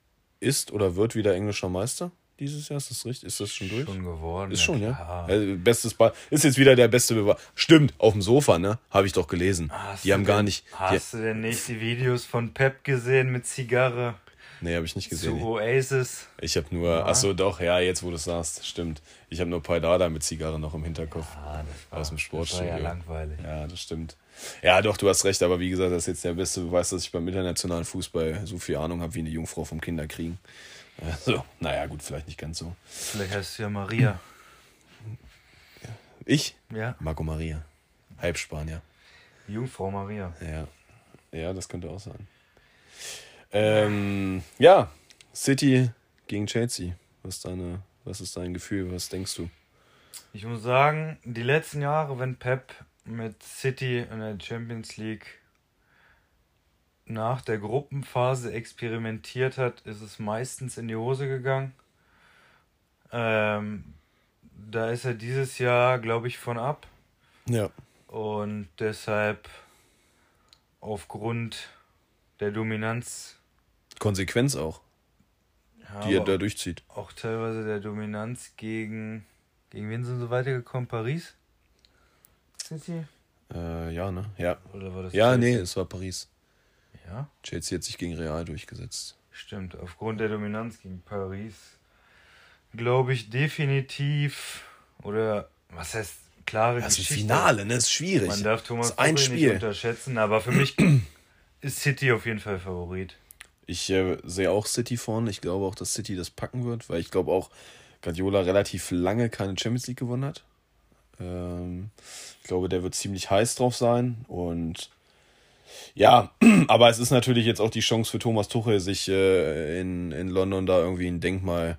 ist oder wird wieder englischer Meister dieses Jahr. Ist das richtig? Ist das schon durch? Schon geworden. Ist schon, ja. Also, bestes Ball. Ist jetzt wieder der beste Beweis. Stimmt, auf dem Sofa, ne? Habe ich doch gelesen. Hast die haben gar denn- nicht. Die, Hast du denn nicht die Videos von Pep gesehen mit Zigarre nee, habe ich nicht zu gesehen. Oasis? Ich habe nur. Ach so, doch, ja, jetzt wo du es sagst, stimmt. Ich habe nur Paidada mit Zigarre noch im Hinterkopf. Ah, das Aus dem Das Sportstudio. war ja langweilig. Ja, das stimmt. Ja, doch, du hast recht, aber wie gesagt, das ist jetzt der beste Beweis, dass ich beim internationalen Fußball so viel Ahnung habe wie eine Jungfrau vom Kinderkriegen. <laughs> Also, naja, gut, vielleicht nicht ganz so. Vielleicht heißt du ja Maria. Ich? Ja, Marco Maria. Halbspanier. Jungfrau Maria. Ja. Ja, das könnte auch sein. Ähm, ja, City gegen Chelsea. Was deine, was ist dein Gefühl? Was denkst du? Ich muss sagen, die letzten Jahre, wenn Pep mit City in der Champions League nach der Gruppenphase experimentiert hat, ist es meistens in die Hose gegangen. Ähm, da ist er dieses Jahr, glaube ich, von ab. Ja. Und deshalb aufgrund der Dominanz, Konsequenz auch, ja, die er da durchzieht. auch teilweise der Dominanz gegen, gegen wen sind sie weitergekommen? Paris? Sind sie? Äh, ja, ne? Ja. Oder war das Ja, Chelsea? nee, es war Paris. Ja, Chelsea hat sich gegen Real durchgesetzt. stimmt. Aufgrund der Dominanz gegen Paris glaube ich definitiv oder was heißt klare Das ist ein Geschichte. Finale, ne? Ist schwierig. Man darf Thomas ist ein Tuchel nicht Spiel. unterschätzen, aber für mich <clears throat> ist City auf jeden Fall Favorit. Ich äh, sehe auch City vorne. Ich glaube auch, dass City das packen wird, weil ich glaube auch, Guardiola relativ lange keine Champions League gewonnen hat. Ähm, ich glaube, der wird ziemlich heiß drauf sein. Und ja, <clears throat> aber es ist natürlich jetzt auch die Chance für Thomas Tuchel, sich äh, in, in London da irgendwie ein Denkmal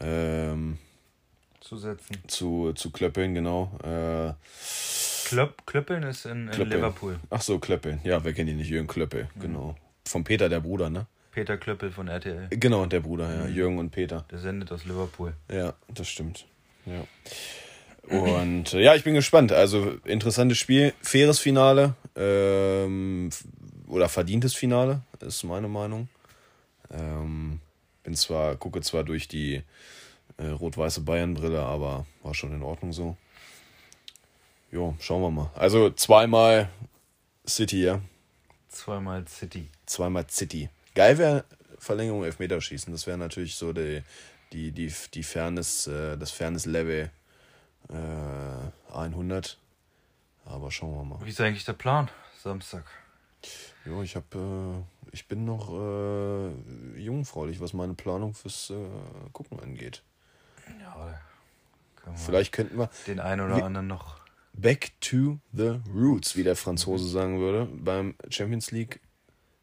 ähm, Zu setzen. zu, zu klöppeln, genau. Äh, Klöpp, Klöppeln ist in, in Klöppeln. Liverpool. Ach so, Klöppeln. Ja, wer kennt ihn nicht? Jürgen Klöppel, genau. Von Peter, der Bruder, ne? Peter Klöppel von RTL. Genau, der Bruder, ja. Jürgen und Peter. Der sendet aus Liverpool. Ja, das stimmt. Ja. Und äh, ja, ich bin gespannt. Also interessantes Spiel, faires Finale ähm, oder verdientes Finale ist meine Meinung. Ähm, bin zwar gucke zwar durch die Äh, Rot-weiße Bayern-Brille, aber war schon in Ordnung so. Jo, schauen wir mal. Also zweimal City, ja. Zweimal City. Zweimal City. Geil wäre Verlängerung Elfmeterschießen. Das wäre natürlich so die, die, die, die Fairness, äh, das Fairness-Level äh, 100. Aber schauen wir mal. Wie ist eigentlich der Plan? Samstag. Jo, ich hab, äh, ich bin noch äh, jungfräulich, was meine Planung fürs äh, Gucken angeht. Ja, können wir Vielleicht könnten wir den einen oder anderen noch. Back to the Roots, wie der Franzose sagen würde, beim Champions League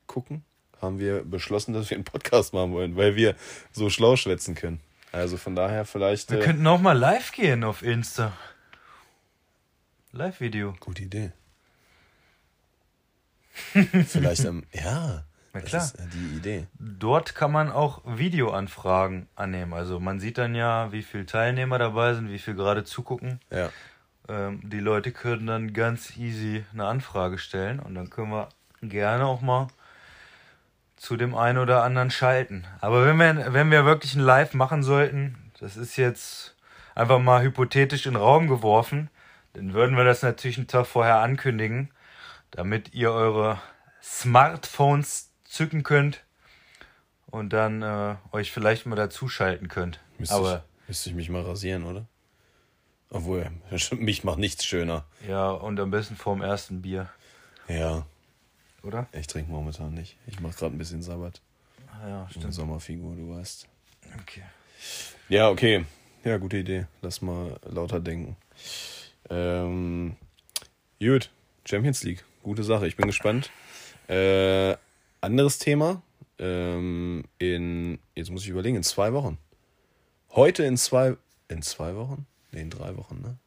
gucken. Haben wir beschlossen, dass wir einen Podcast machen wollen, weil wir so schlau schwätzen können. Also von daher vielleicht. Wir Äh, könnten auch mal live gehen auf Insta. Live-Video. gute Idee. <laughs> vielleicht am. Ja, Na das klar. ist äh, die Idee. Dort kann man auch Videoanfragen annehmen. Also man sieht dann ja, wie viele Teilnehmer dabei sind, wie viel gerade zugucken. Ja. Ähm, die Leute können dann ganz easy eine Anfrage stellen und dann können wir gerne auch mal zu dem einen oder anderen schalten. Aber wenn wir, wenn wir wirklich ein Live machen sollten, das ist jetzt einfach mal hypothetisch in den Raum geworfen, dann würden wir das natürlich einen Tag vorher ankündigen, damit ihr eure Smartphones zücken könnt und dann äh, euch vielleicht mal dazuschalten könnt. Müsste, Aber ich, müsste ich mich mal rasieren, oder? Obwohl, <laughs> mich macht nichts schöner. ja, und am besten vorm ersten Bier, Ja, oder? ich trinke momentan nicht. Ich mache gerade ein bisschen Sabbat. Ah Ja, Eine stimmt. Sommerfigur, du weißt. Okay. Ja, okay. Ja, gute Idee. Lass mal lauter denken. Ähm, gut, Champions League. Gute Sache. Ich bin gespannt. Äh, anderes Thema. Ähm, in, jetzt muss ich überlegen, in zwei Wochen. Heute in zwei, in zwei Wochen? Nee, in drei Wochen, ne?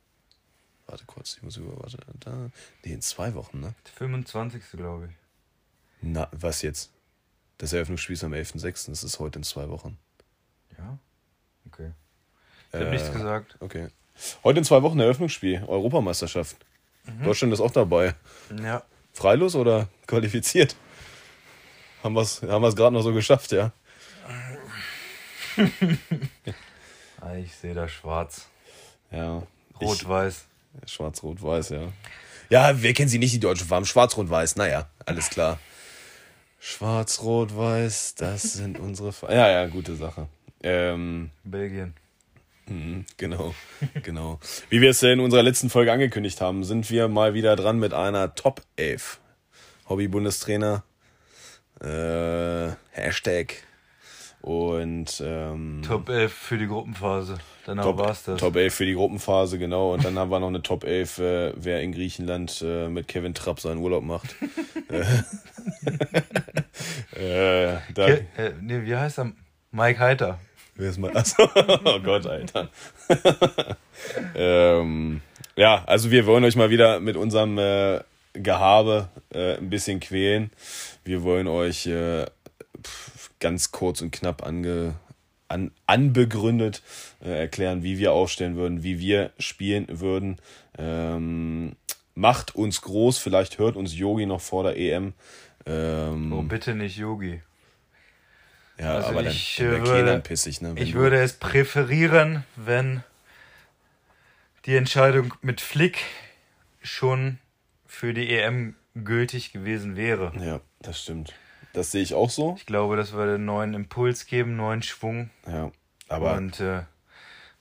Warte kurz, ich muss über, warte, da. Nee, in zwei Wochen, ne? 25. glaube ich. Na, was jetzt? Das Eröffnungsspiel ist am 11.06., das ist heute in zwei Wochen. Ja? Okay. Ich habe Äh, nichts gesagt. Okay. Heute in zwei Wochen Eröffnungsspiel, Europameisterschaft. Deutschland ist auch dabei. Ja. Freilos oder qualifiziert? Haben wir es haben wir's gerade noch so geschafft, ja? <laughs> Ah, ich sehe da schwarz. Ja. Rot-Weiß. Schwarz-Rot-Weiß, ja. Ja, wer kennt sie nicht, die deutsche Farben? Schwarz-Rot-Weiß, naja, alles klar. Schwarz-Rot-Weiß, das sind unsere Farben. Ja, ja, gute Sache. Ähm, Belgien. Mhm, Genau, <laughs> genau. Wie wir es in unserer letzten Folge angekündigt haben, sind wir mal wieder dran mit einer Top 11. Hobby-Bundestrainer, äh, Hashtag und ähm, Top 11 für die Gruppenphase. Danach Top, war's das. Top 11 für die Gruppenphase, genau. Und dann <laughs> haben wir noch eine Top 11, äh, wer in Griechenland äh, mit Kevin Trapp seinen Urlaub macht. <laughs> äh, äh, da, Ke äh, nee, wie heißt er? Mike Heiter. Wer ist mal. <laughs> Achso, oh Gott, Alter. <laughs> ähm, ja, also wir wollen euch mal wieder mit unserem äh, Gehabe äh, ein bisschen quälen. Wir wollen euch äh, ganz kurz und knapp ange, an, anbegründet äh, erklären, wie wir aufstellen würden, wie wir spielen würden. Ähm, macht uns groß, vielleicht hört uns Yogi noch vor der EM. Ähm, Oh, bitte nicht Yogi. Ja, also aber dann, ich, dann wäre würde- Kenan pissig, ne? Ich würde es präferieren, wenn die Entscheidung mit Flick schon für die EM gültig gewesen wäre. Ja, das stimmt. Das sehe ich auch so. Ich glaube, das würde einen neuen Impuls geben, neuen Schwung. Ja, aber Und äh,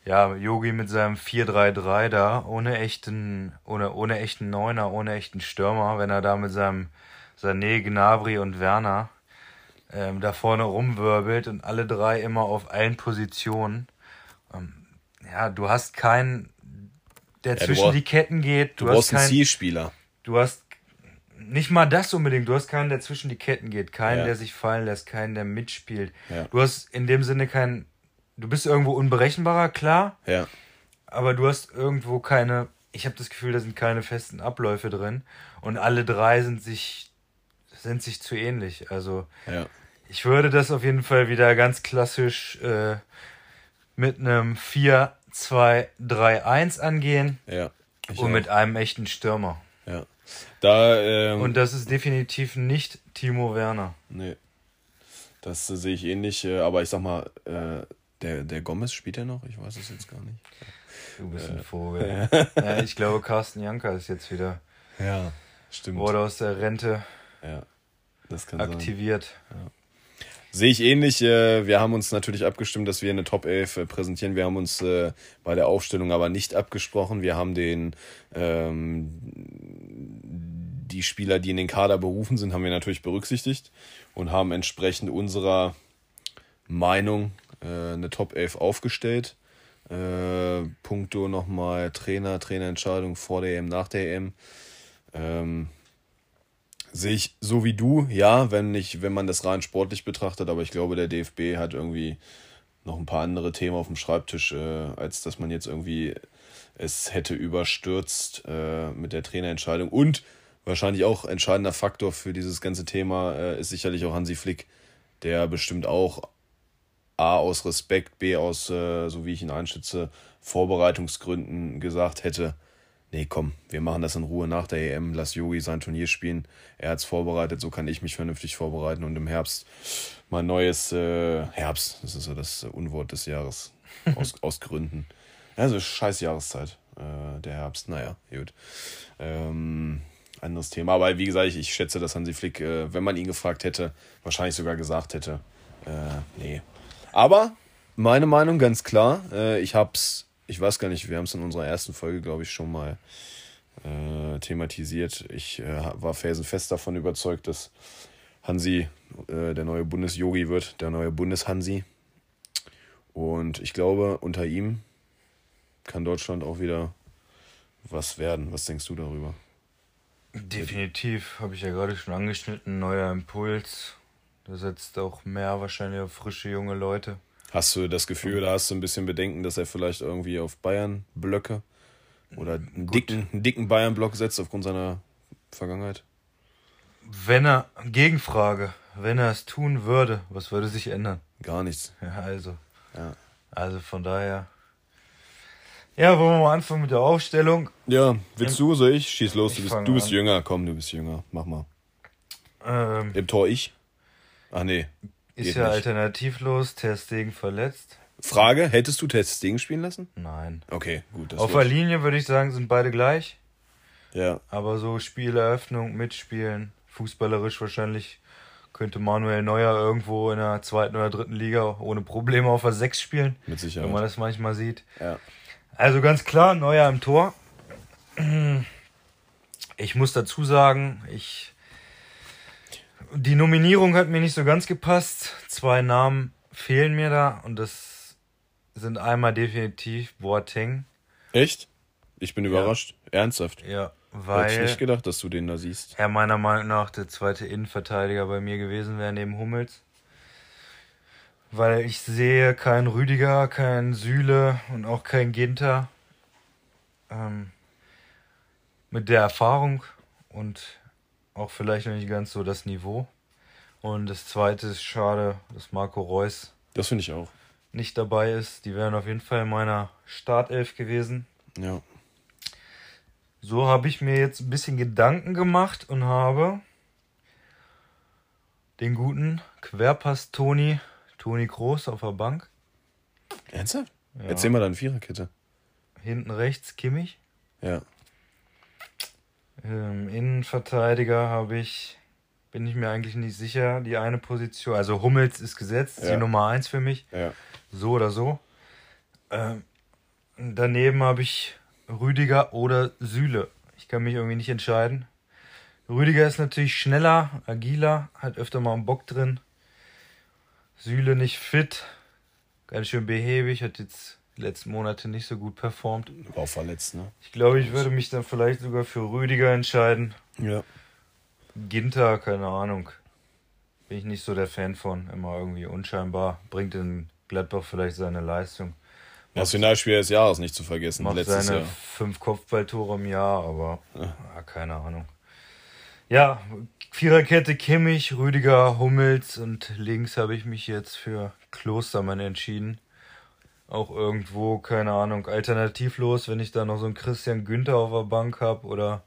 ja, Yogi mit seinem 4-3-3 da, ohne echten, ohne, ohne echten Neuner, ohne echten Stürmer, wenn er da mit seinem Sané, Gnabry und Werner ähm, da vorne rumwirbelt und alle drei immer auf allen Positionen. Ähm, ja, du hast keinen, der du zwischen brauch- die Ketten geht. du, Du, hast brauchst einen Zielspieler. du hast nicht mal das unbedingt. Du hast keinen, der zwischen die Ketten geht, keinen, Ja. der sich fallen lässt, keinen, der mitspielt. Ja. Du hast in dem Sinne keinen. Du bist irgendwo unberechenbarer, klar, Ja, aber du hast irgendwo keine. Ich habe das Gefühl, da sind keine festen Abläufe drin und alle drei sind sich sind sich zu ähnlich. Also ja, ich würde das auf jeden Fall wieder ganz klassisch äh, mit einem 4-2-3-1 angehen ja. Und auch. mit einem echten Stürmer. ja. Da, ähm, Und das ist definitiv nicht Timo Werner. nee. Das äh, sehe ich ähnlich, äh, aber ich sag mal, äh, Der, der Gomez spielt ja noch? Ich weiß es jetzt gar nicht. Du bist ein Vogel. <laughs> ja, ich glaube, Carsten Janka ist jetzt wieder. Ja, stimmt. Wurde aus der Rente ja, das kann aktiviert. Sein. Sehe ich ähnlich. Äh, wir haben uns natürlich abgestimmt, dass wir eine Top 11 äh, präsentieren. Wir haben uns äh, bei der Aufstellung aber nicht abgesprochen. Wir haben den ähm, die Spieler, die in den Kader berufen sind, haben wir natürlich berücksichtigt und haben entsprechend unserer Meinung äh, eine Top 11 aufgestellt. Äh, Punkto nochmal Trainer, Trainerentscheidung vor der EM, nach der EM. Ähm, Sehe ich so wie du, ja, wenn nicht, wenn man das rein sportlich betrachtet, aber ich glaube, der DFB hat irgendwie noch ein paar andere Themen auf dem Schreibtisch, äh, als dass man jetzt irgendwie es hätte überstürzt äh, mit der Trainerentscheidung. Und wahrscheinlich auch entscheidender Faktor für dieses ganze Thema äh, ist sicherlich auch Hansi Flick, der bestimmt auch A aus Respekt, B aus, äh, so wie ich ihn einschätze, Vorbereitungsgründen gesagt hätte, nee, komm, wir machen das in Ruhe nach der EM, lass Yogi sein Turnier spielen. Er hat es vorbereitet, so kann ich mich vernünftig vorbereiten und im Herbst mal neues äh, Herbst, das ist so das Unwort des Jahres, <laughs> aus, aus Gründen. Also scheiß Jahreszeit, äh, der Herbst, naja, gut. Ähm, anderes Thema, aber wie gesagt, ich, ich schätze, dass Hansi Flick, äh, wenn man ihn gefragt hätte, wahrscheinlich sogar gesagt hätte, äh, nee. Aber meine Meinung ganz klar, äh, ich hab's ich weiß gar nicht, wir haben es in unserer ersten Folge, glaube ich, schon mal äh, thematisiert. Ich äh, war felsenfest davon überzeugt, dass Hansi äh, der neue Bundesyogi wird, der neue Bundeshansi. Und ich glaube, unter ihm kann Deutschland auch wieder was werden. Was denkst du darüber? Definitiv, habe ich ja gerade schon angeschnitten, neuer Impuls. Da setzt auch mehr wahrscheinlich auf frische junge Leute. Hast du das Gefühl oder hast du ein bisschen Bedenken, dass er vielleicht irgendwie auf Bayern-Blöcke oder einen dicken, einen dicken Bayern-Block setzt aufgrund seiner Vergangenheit? Wenn er, Gegenfrage, wenn er es tun würde, was würde sich ändern? Gar nichts. Ja, also. Ja. Also von daher. Ja, wollen wir mal anfangen mit der Aufstellung? Ja, willst du, soll ich? Schieß los, ich du bist, du bist jünger, komm, du bist jünger, mach mal. Ähm, Im Tor ich? Ach nee. Ist ja nicht. alternativlos, Testing verletzt. Frage, hättest du Testing spielen lassen? Nein. Okay, gut. Auf der Linie würde ich sagen, sind beide gleich. Ja. Aber so Spieleröffnung, mitspielen, fußballerisch wahrscheinlich könnte Manuel Neuer irgendwo in der zweiten oder dritten Liga ohne Probleme auf der 6 spielen. Mit Sicherheit. Wenn man das manchmal sieht. Ja. Also ganz klar, Neuer im Tor. Ich muss dazu sagen, ich die Nominierung hat mir nicht so ganz gepasst. Zwei Namen fehlen mir da und das sind einmal definitiv Boateng. Echt? Ich bin überrascht. Ja. Ernsthaft? Ja, weil. Hätte ich nicht gedacht, dass du den da siehst. Er meiner Meinung nach der zweite Innenverteidiger bei mir gewesen wäre neben Hummels. Weil ich sehe keinen Rüdiger, keinen Sühle und auch keinen Ginter. Ähm, mit der Erfahrung und auch vielleicht noch nicht ganz so das Niveau. Und das zweite ist schade, dass Marco Reus. Das finde ich auch. Nicht dabei ist. Die wären auf jeden Fall in meiner Startelf gewesen. Ja. So habe ich mir jetzt ein bisschen Gedanken gemacht und habe den guten Querpass Toni, Toni Groß auf der Bank. Ernsthaft? Ja. Erzähl mal deine Viererkette. Hinten rechts Kimmich. Ja. Ähm, Innenverteidiger habe ich, bin ich mir eigentlich nicht sicher, die eine Position. Also Hummels ist gesetzt, ja. die Nummer 1 für mich. Ja. So oder so. Ähm, daneben habe ich Rüdiger oder Süle. Ich kann mich irgendwie nicht entscheiden. Rüdiger ist natürlich schneller, agiler, hat öfter mal einen Bock drin. Süle nicht fit, ganz schön behäbig, hat jetzt die letzten Monate nicht so gut performt. War verletzt, ne? Ich glaube, ich würde mich dann vielleicht sogar für Rüdiger entscheiden. Ja. Ginter, keine Ahnung. Bin ich nicht so der Fan von. Immer irgendwie unscheinbar. Bringt in Gladbach vielleicht seine Leistung. Das Finalspiel des Jahres nicht zu vergessen. Macht letztes seine Jahr. fünf Kopfballtore im Jahr, aber ja. Ja, keine Ahnung. Ja, Viererkette Kimmich, Rüdiger, Hummels und links habe ich mich jetzt für Klostermann entschieden auch irgendwo, keine Ahnung, alternativlos, wenn ich da noch so einen Christian Günther auf der Bank habe oder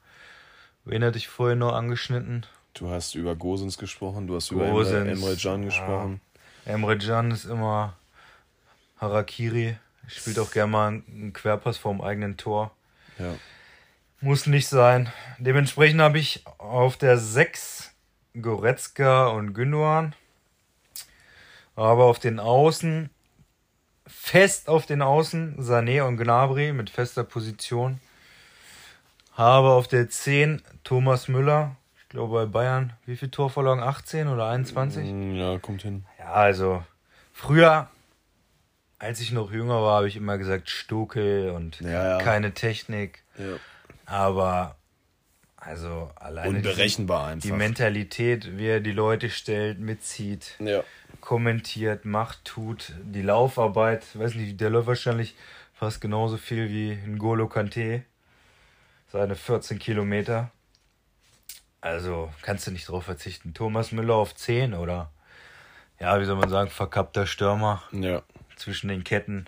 wen hatte ich vorher noch angeschnitten? Du hast über Gosens gesprochen, du hast Gosens, über Emre, Emre Can gesprochen. Ja. Emre Can ist immer, Harakiri. Spielt auch gerne mal einen Querpass vorm eigenen Tor. Ja. Muss nicht sein. Dementsprechend habe ich auf der 6 Goretzka und Gündogan. Aber auf den Außen, fest auf den Außen, Sané und Gnabry mit fester Position. Habe auf der 10 Thomas Müller. Ich glaube bei Bayern, wie viel Torvorlagen? 18 oder 21? Mm, Ja, kommt hin. Ja, also früher, als ich noch jünger war, habe ich immer gesagt Stuke und Ja, ja. keine Technik. Ja. Aber also alleine Unberechenbar die, einfach. die Mentalität, wie er die Leute stellt, mitzieht, Ja. kommentiert, macht, tut, die Laufarbeit, weiß nicht, der läuft wahrscheinlich fast genauso viel wie N'Golo Kante. Seine 14 Kilometer. Also kannst du nicht drauf verzichten. Thomas Müller auf 10 oder ja, wie soll man sagen, verkappter Stürmer Ja. zwischen den Ketten.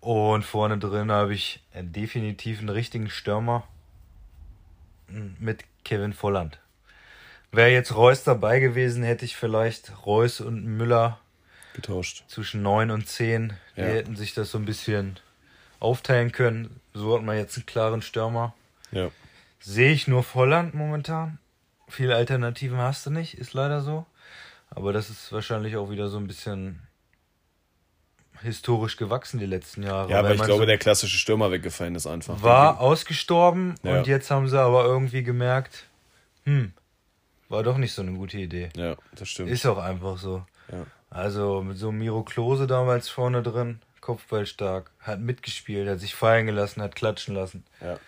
Und vorne drin habe ich definitiv einen richtigen Stürmer mit Kevin Volland. Wäre jetzt Reus dabei gewesen, hätte ich vielleicht Reus und Müller Getauscht. zwischen 9 und 10. Die Ja. hätten sich das so ein bisschen aufteilen können. So hat man jetzt einen klaren Stürmer. Ja. Sehe ich nur Volland momentan. Viele Alternativen hast du nicht, ist leider so. Aber das ist wahrscheinlich auch wieder so ein bisschen historisch gewachsen die letzten Jahre. Ja, aber ich glaube, so der klassische Stürmer weggefallen ist einfach. war ausgestorben Ja. und jetzt haben sie aber irgendwie gemerkt, hm, war doch nicht so eine gute Idee. Ja, das stimmt. Ist auch einfach so. Ja. Also mit so Miro Klose damals vorne drin, Kopfballstark, hat mitgespielt, hat sich fallen gelassen, hat klatschen lassen. Ja.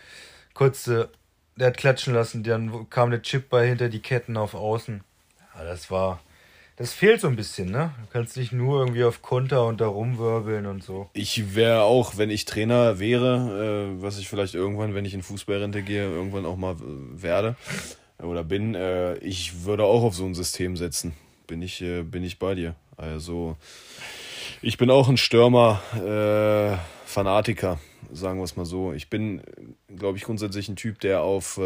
Kurze, der hat klatschen lassen, dann kam der Chipball hinter die Ketten auf Außen. Ja, das war, das fehlt so ein bisschen, ne? Du kannst nicht nur irgendwie auf Konter und da rumwirbeln und so. Ich wäre auch, wenn ich Trainer wäre, äh, was ich vielleicht irgendwann, wenn ich in Fußballrente gehe, irgendwann auch mal äh, werde oder bin, äh, ich würde auch auf so ein System setzen. Bin ich, äh, bin ich bei dir. Also ich bin auch ein Stürmer, äh, sagen wir es mal so. Ich bin, glaube ich, grundsätzlich ein Typ, der auf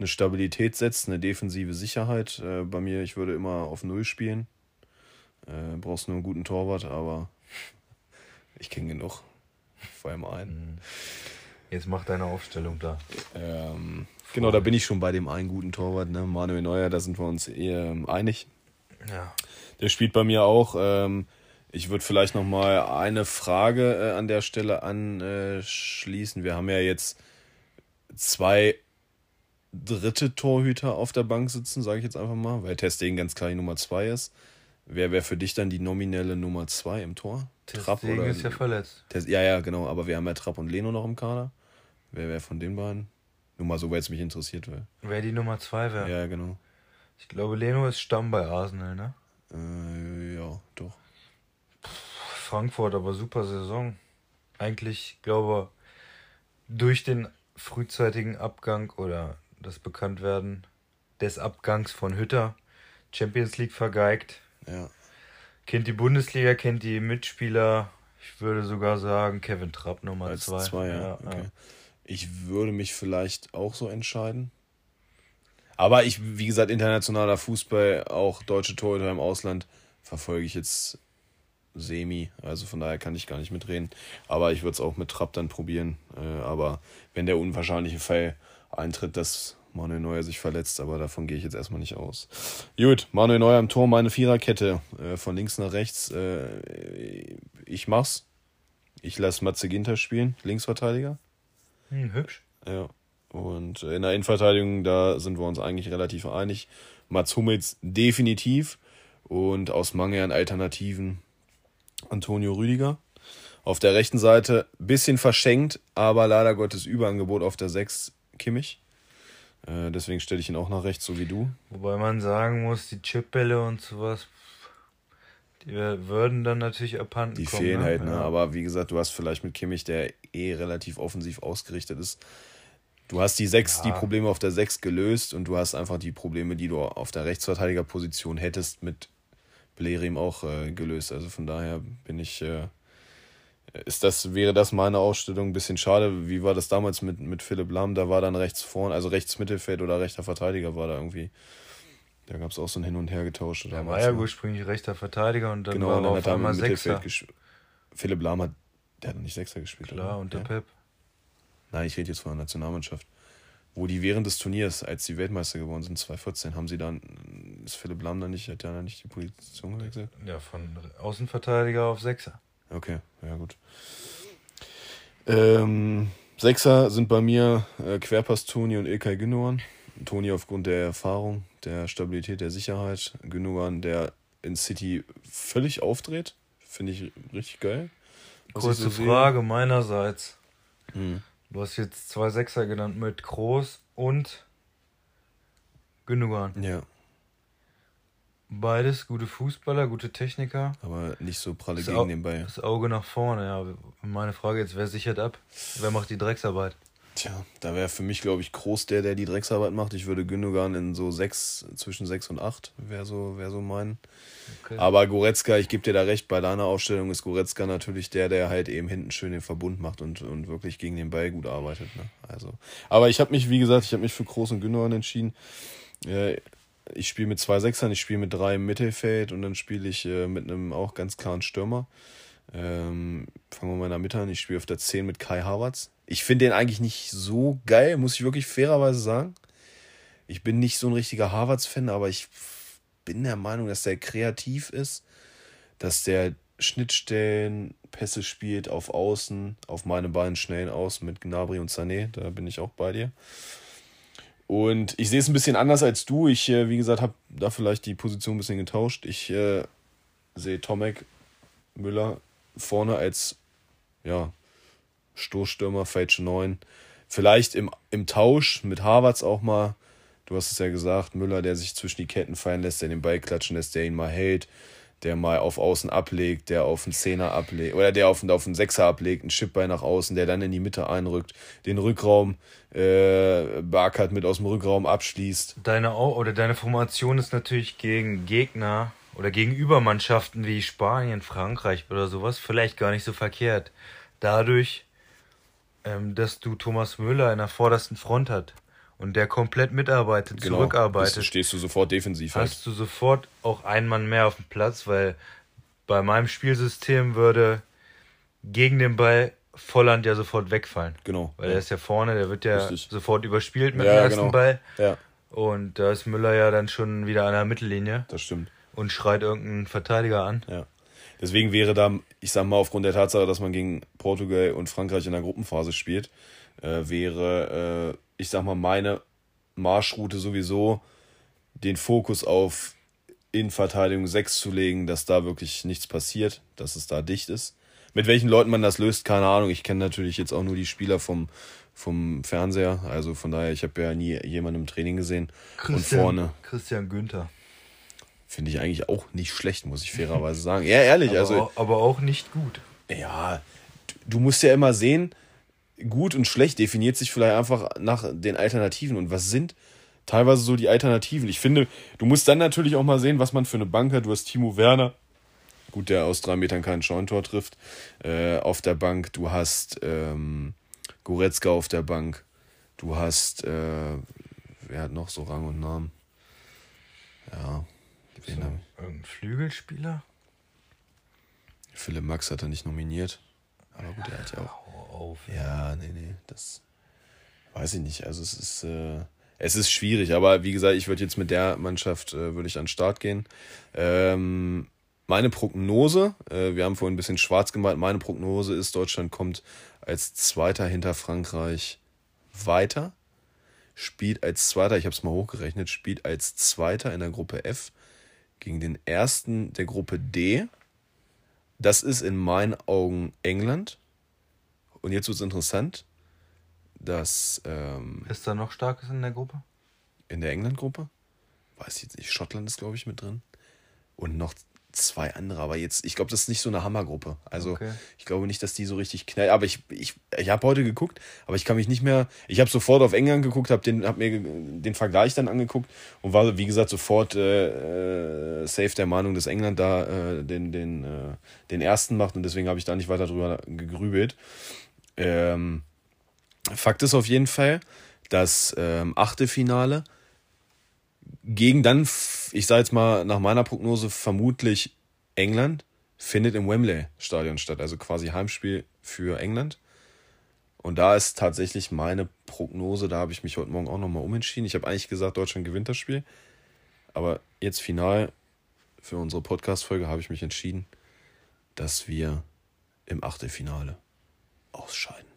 eine Stabilität setzt, eine defensive Sicherheit. Äh, bei mir, ich würde immer auf Null spielen. Äh, brauchst nur einen guten Torwart, aber ich kenne genug. Vor allem einen. Jetzt mach deine Aufstellung da. Ähm, genau, da bin ich schon bei dem einen guten Torwart, ne? Manuel Neuer, da sind wir uns eher ähm, einig. Ja. Der spielt bei mir auch. Ähm, ich würde vielleicht noch mal eine Frage äh, an der Stelle anschließen. Wir haben ja jetzt zwei dritte Torhüter auf der Bank sitzen, sage ich jetzt einfach mal, weil Testegen ganz klar die Nummer zwei ist. Wer wäre für dich dann die nominelle Nummer zwei im Tor? Trapp Deswegen oder? ist ja verletzt. Test- ja, ja, genau. Aber wir haben ja Trapp und Leno noch im Kader. Wer wäre von den beiden? Nur mal so, weil es mich interessiert wäre. Wer die Nummer zwei wäre. Ja, genau. Ich glaube, Leno ist Stamm bei Arsenal, ne? Äh, ja, doch. Frankfurt, aber super Saison. Eigentlich, glaube durch den frühzeitigen Abgang oder das Bekanntwerden des Abgangs von Hütter Champions League vergeigt. Ja. Kennt die Bundesliga, kennt die Mitspieler. Ich würde sogar sagen, Kevin Trapp Nummer Als zwei. zwei, ja. okay. Ich würde mich vielleicht auch so entscheiden. Aber ich, wie gesagt, internationaler Fußball, auch deutsche Torhüter im Ausland, verfolge ich jetzt semi. Also von daher kann ich gar nicht mitreden. Aber ich würde es auch mit Trapp dann probieren. Äh, aber wenn der unwahrscheinliche Fall eintritt, dass Manuel Neuer sich verletzt, aber davon gehe ich jetzt erstmal nicht aus. Gut, Manuel Neuer im Tor, meine Viererkette. Äh, von links nach rechts. Äh, ich mach's. Ich lasse Matze Ginter spielen, Linksverteidiger. Hm, hübsch. Ja. Und in der Innenverteidigung, da sind wir uns eigentlich relativ einig. Mats Hummels definitiv. Und aus Mangel an Alternativen Antonio Rüdiger. Auf der rechten Seite bisschen verschenkt, aber leider Gottes Überangebot auf der 6 Kimmich. Äh, deswegen stelle ich ihn auch nach rechts, so wie du. Wobei man sagen muss, die Chipbälle und sowas, die würden dann natürlich abhanden Die kommen. fehlen ne? halt, ne? Ja. Aber wie gesagt, du hast vielleicht mit Kimmich, der eh relativ offensiv ausgerichtet ist. Du hast die sechs, Ja. die Probleme auf der 6 gelöst und du hast einfach die Probleme, die du auf der Rechtsverteidigerposition hättest, mit Bellerim auch äh, gelöst. Also von daher bin ich, äh, ist das, wäre das meine Ausstellung ein bisschen schade. Wie war das damals mit, mit Philipp Lahm? Da war dann rechts vorn, also rechts Mittelfeld oder rechter Verteidiger war da irgendwie. Da gab es auch so ein Hin und Her getauscht. Er war ja ursprünglich rechter Verteidiger und dann Genau, war und er dann auf hat er einmal Sechser. Philipp Lahm hat, der hat nicht Sechser gespielt. Klar, oder? unter ja? Pep. Nein, ich rede jetzt von der Nationalmannschaft. Wo die während des Turniers, als die Weltmeister geworden sind, 2014, haben sie dann, ist Philipp Lahm dann nicht, hat der dann nicht die Position gewechselt? Ja, von Außenverteidiger auf Sechser. Okay, ja gut. Ähm, Sechser sind bei mir äh, Querpass Toni und Ilkay Gündogan. Toni aufgrund der Erfahrung, der Stabilität, der Sicherheit. Gündogan, der in City völlig aufdreht. Finde ich richtig geil. Kurze so. Frage meinerseits. Hm. Du hast jetzt zwei Sechser genannt mit Groß und Gündogan. Ja, Beides gute Fußballer, gute Techniker. aber nicht so pralle Das, gegen Au den Ball. das Auge nach vorne, ja. Meine Frage jetzt, wer sichert ab? Wer macht die Drecksarbeit? Tja, da wäre für mich, glaube ich, Groß der, der die Drecksarbeit macht. Ich würde Gündogan in so sechs, zwischen sechs und acht, wäre so, wär so mein. Okay. Aber Goretzka, ich gebe dir da recht, bei deiner Aufstellung ist Goretzka natürlich der, der halt eben hinten schön den Verbund macht und, und wirklich gegen den Ball gut arbeitet. Ne? Also, aber ich habe mich, wie gesagt, ich habe mich für Groß und Gündogan entschieden. Äh, ich spiele mit zwei Sechsern, ich spiele mit drei im Mittelfeld und dann spiele ich äh, mit einem auch ganz klaren Stürmer. Ähm, fangen wir mal in der Mitte an. Ich spiele auf der 10 mit Kai Havertz. Ich finde den eigentlich nicht so geil, muss ich wirklich fairerweise sagen. Ich bin nicht so ein richtiger Havertz-Fan, aber ich bin der Meinung, dass der kreativ ist, dass der Schnittstellen, Pässe spielt auf Außen, auf meine beiden schnellen Außen mit Gnabry und Sané. Da bin ich auch bei dir. Und ich sehe es ein bisschen anders als du. Ich, äh, wie gesagt, habe da vielleicht die Position ein bisschen getauscht. Ich äh, sehe Tomek Müller vorne als ja, Stoßstürmer, Falsche 9. Vielleicht im, im Tausch mit Harvards auch mal. Du hast es ja gesagt, Müller, der sich zwischen die Ketten fallen lässt, der den Ball klatschen lässt, der ihn mal hält, der mal auf Außen ablegt, der auf einen Zehner ablegt, oder der auf einen, auf einen Sechser ablegt, einen Chipball nach außen, der dann in die Mitte einrückt, den Rückraum äh, Barkert mit aus dem Rückraum abschließt. Deine, oder deine Formation ist natürlich gegen Gegner oder gegenüber Mannschaften wie Spanien, Frankreich oder sowas vielleicht gar nicht so verkehrt. Dadurch, ähm, dass du Thomas Müller in der vordersten Front hat und der komplett mitarbeitet, Genau. zurückarbeitet, Bist- Stehst du sofort defensiv halt. hast du sofort auch einen Mann mehr auf dem Platz, weil bei meinem Spielsystem würde gegen den Ball Volland ja sofort wegfallen. Genau. Weil er ist ja vorne, der wird ja Richtig. sofort überspielt mit Ja, dem ersten genau. Ball. Ja, Und da ist Müller ja dann schon wieder an der Mittellinie das stimmt. und schreit irgendeinen Verteidiger an. Ja. Deswegen wäre da, ich sag mal, aufgrund der Tatsache, dass man gegen Portugal und Frankreich in der Gruppenphase spielt, äh, wäre, äh, ich sag mal, meine Marschroute sowieso, den Fokus auf Innenverteidigung 6 zu legen, dass da wirklich nichts passiert, dass es da dicht ist. Mit welchen Leuten man das löst, keine Ahnung. Ich kenne natürlich jetzt auch nur die Spieler vom, vom Fernseher. Also von daher, ich habe ja nie jemanden im Training gesehen. Und vorne Christian Günther. finde ich eigentlich auch nicht schlecht, muss ich fairerweise sagen. Ja, ehrlich, Aber, also. auch, aber auch nicht gut. Ja, du musst ja immer sehen, gut und schlecht definiert sich vielleicht einfach nach den Alternativen. Und was sind teilweise so die Alternativen? Ich finde, du musst dann natürlich auch mal sehen, was man für eine Bank hat. Du hast Timo Werner, gut, der aus drei Metern kein Scheuntor trifft, äh, auf der Bank. Du hast ähm, Goretzka auf der Bank. Du hast, äh, wer hat noch so Rang und Namen? Ja, So, Flügelspieler? Philipp Max hat er nicht nominiert. Aber gut, er hat ja auch. Auf. Ja, nee, nee, das weiß ich nicht. Also es ist, äh, es ist schwierig, aber wie gesagt, ich würde jetzt mit der Mannschaft äh, würde ich an den Start gehen. Ähm, meine Prognose, äh, wir haben vorhin ein bisschen schwarz gemalt, meine Prognose ist, Deutschland kommt als Zweiter hinter Frankreich weiter, spielt als Zweiter, ich habe es mal hochgerechnet, spielt als Zweiter in der Gruppe F gegen den Ersten der Gruppe D. Das ist in meinen Augen England. Und jetzt wird es interessant, dass ähm, Ist da noch Starkes in der Gruppe? in der England-Gruppe, weiß ich jetzt nicht, Schottland ist, glaube ich, mit drin. Und noch zwei andere, aber jetzt, ich glaube, das ist nicht so eine Hammergruppe. Also Okay. ich glaube nicht, dass die so richtig knallt. Aber ich, ich, ich habe heute geguckt, aber ich kann mich nicht mehr. Ich habe sofort auf England geguckt, habe den, hab mir den Vergleich dann angeguckt und war, wie gesagt, sofort äh, äh, safe der Meinung, dass England da äh, den, den, äh, den ersten macht und deswegen habe ich da nicht weiter drüber gegrübelt. Ähm, Fakt ist auf jeden Fall, dass ähm, Achtelfinale gegen dann, ich sage jetzt mal nach meiner Prognose, vermutlich England findet im Wembley Stadion statt, also quasi Heimspiel für England. Und da ist tatsächlich meine Prognose, da habe ich mich heute Morgen auch nochmal umentschieden. Ich habe eigentlich gesagt, Deutschland gewinnt das Spiel. Aber jetzt final für unsere Podcast-Folge habe ich mich entschieden, dass wir im Achtelfinale ausscheiden.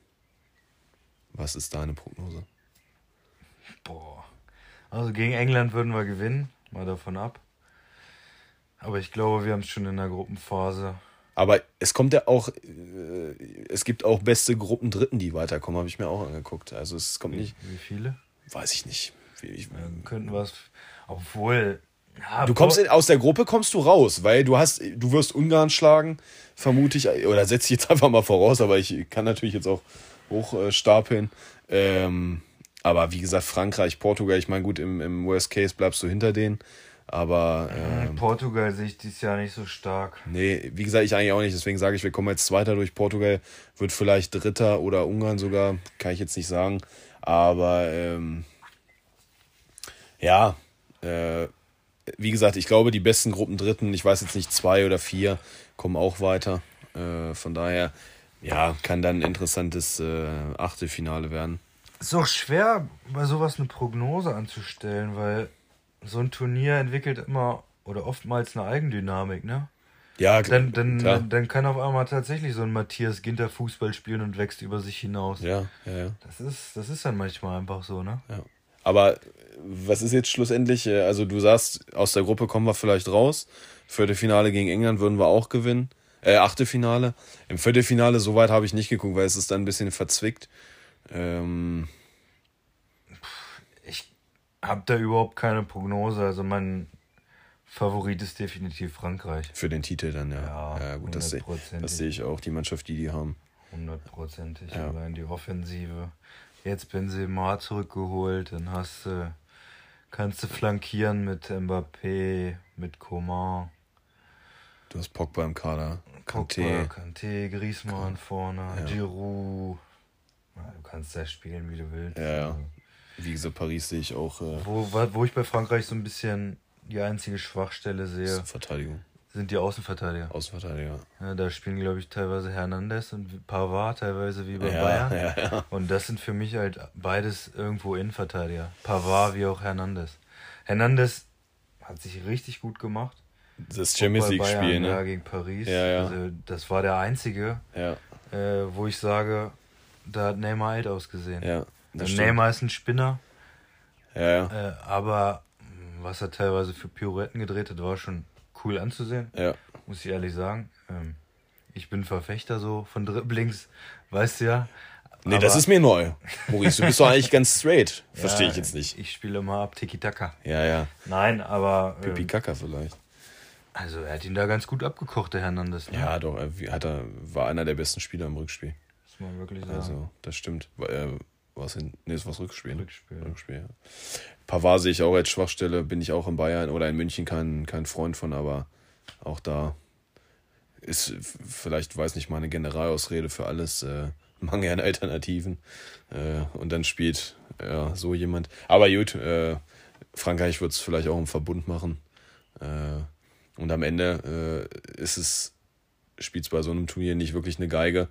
Was ist deine Prognose? Boah. Also gegen England würden wir gewinnen, mal davon ab. Aber ich glaube, wir haben es schon in der Gruppenphase. Aber es kommt ja auch, äh, es gibt auch beste Gruppen Dritten, die weiterkommen, habe ich mir auch angeguckt. Also es kommt nicht. Wie viele? Weiß ich nicht. Wie, ich, Ja, könnten wir es. Obwohl. Ja, Du kommst in, aus der Gruppe kommst du raus, weil du hast, du wirst Ungarn schlagen, vermute ich, oder setze ich jetzt <laughs> einfach mal voraus, aber ich kann natürlich jetzt auch hochstapeln. Ähm, aber wie gesagt, Frankreich, Portugal, ich meine, gut, im, im Worst Case bleibst du hinter denen. Aber ähm, Portugal sehe ich dieses Jahr nicht so stark. nee, wie gesagt, ich eigentlich auch nicht. Deswegen sage ich, wir kommen jetzt Zweiter durch Portugal, wird vielleicht Dritter oder Ungarn sogar, kann ich jetzt nicht sagen. Aber ähm, ja, äh, wie gesagt, ich glaube, die besten Gruppen Dritten, ich weiß jetzt nicht, zwei oder vier, kommen auch weiter. Äh, von daher, ja, kann dann ein interessantes äh, Achtelfinale werden. Ist auch schwer, bei sowas eine Prognose anzustellen, weil so ein Turnier entwickelt immer oder oftmals eine Eigendynamik, ne? Ja, Dann, dann, klar. dann kann auf einmal tatsächlich so ein Matthias Ginter Fußball spielen und wächst über sich hinaus. Ja, ja, ja. Das ist, das ist dann manchmal einfach so, ne? Ja. Aber was ist jetzt schlussendlich? äh, Also du sagst, aus der Gruppe kommen wir vielleicht raus. Viertelfinale gegen England würden wir auch gewinnen. Äh, Achtelfinale. Im Viertelfinale, so weit habe ich nicht geguckt, weil es ist dann ein bisschen verzwickt. Ähm, Ich habe da überhaupt keine Prognose. Also mein Favorit ist definitiv Frankreich. für den Titel dann, ja. Ja, Ja, gut, das, das sehe ich auch, die Mannschaft, die die haben. Hundertprozentig. Ja. Allein die Offensive. Jetzt Benzema zurückgeholt, dann hast du, kannst du flankieren mit Mbappé, mit Coman, Du hast Pogba im Kader, Pogba, Kanté. Kanté, Griezmann vorne, Ja. Giroud. Ja, du kannst da spielen, wie du willst. Ja, ja. Also, Wie gesagt, Paris sehe ich auch äh, Wo, wo ich bei Frankreich so ein bisschen die einzige Schwachstelle sehe, Verteidigung, sind die Außenverteidiger. Außenverteidiger. Ja, da spielen, glaube ich, teilweise Hernandez und Pavard, teilweise wie bei Ja, Bayern. ja, ja. Und das sind für mich halt beides irgendwo Innenverteidiger. Pavard wie auch Hernandez. Hernandez hat sich richtig gut gemacht. Das Champions League-Spiel, Bayern, Ja, ne? gegen Paris. Ja, ja. Also, das war der einzige, Ja, äh, wo ich sage, da hat Neymar alt ausgesehen. ja. Also. Neymar ist ein Spinner, Ja, ja. äh, aber mh, was er teilweise für Pirouetten gedreht hat, war schon cool anzusehen, Ja, muss ich ehrlich sagen. Ähm, ich bin Verfechter so von Dribblings, weißt du ja. Nee, das ist mir neu. Maurice, du bist doch eigentlich ganz straight. <laughs> Verstehe Ja, ich jetzt nicht. Ich spiele immer ab Tiki-Taka. Ja, ja. Nein, aber Pipi ähm, Kaka vielleicht. also er hat ihn da ganz gut abgekocht, der Hernandez. Ne? Ja, doch. Er hat er, war einer der besten Spieler im Rückspiel. Man wirklich sagen. Also, das stimmt. Äh, was hin? Nee, war das Rückspiel. Rückspiel. Rückspiel, ja. Pavard sehe ich auch als Schwachstelle. Bin ich auch in Bayern oder in München kein, kein Freund von, aber auch da ist vielleicht, weiß nicht, mal eine Generalausrede für alles. Äh, <laughs> Mangel an Alternativen. Äh, und dann spielt ja, so jemand. Aber gut, äh, Frankreich wird es vielleicht auch im Verbund machen. Äh, und am Ende äh, ist es, spielt es bei so einem Turnier nicht wirklich eine Geige,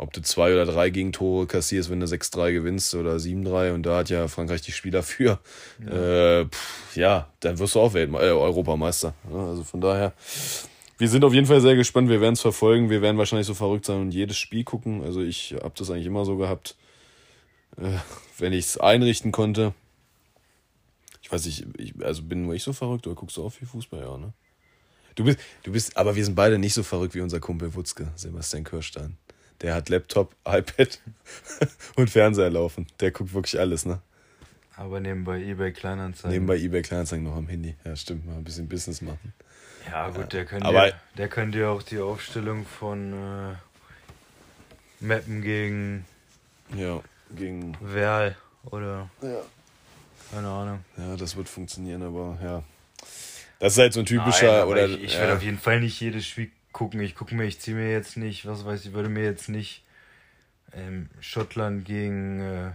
ob du zwei oder drei Gegentore kassierst, wenn du 6-3 gewinnst oder 7-3 und da hat ja Frankreich die Spieler für. Ja, äh, pff, ja dann wirst du auch Weltme äh, Europameister. Also von daher, wir sind auf jeden Fall sehr gespannt. Wir werden es verfolgen. Wir werden wahrscheinlich so verrückt sein und jedes Spiel gucken. Also ich habe das eigentlich immer so gehabt, äh, wenn ich es einrichten konnte. Ich weiß nicht, ich, also bin nur ich so verrückt oder guckst du auch viel Fußball? Ja, ne? Du bist, du bist, aber wir sind beide nicht so verrückt wie unser Kumpel Wutzke, Sebastian Kirstein. Der hat Laptop, <laughs> iPad und Fernseher laufen. Der guckt wirklich alles, ne? Aber nebenbei eBay Kleinanzeigen. Nebenbei eBay Kleinanzeigen noch am Handy. Ja, stimmt, mal ein bisschen Business machen. Ja, gut, der könnte Aber- ja, der könnte ja auch die Aufstellung von äh, Meppen gegen Ja, gegen. Werl oder Ja. keine Ahnung. ja, das wird funktionieren, aber ja. Das ist halt so ein typischer, Nein, oder. ich, ich ja, werde auf jeden Fall nicht jedes Spiel gucken. Ich gucke mir, ich ziehe mir jetzt nicht, was weiß ich, würde mir jetzt nicht ähm, Schottland gegen, äh,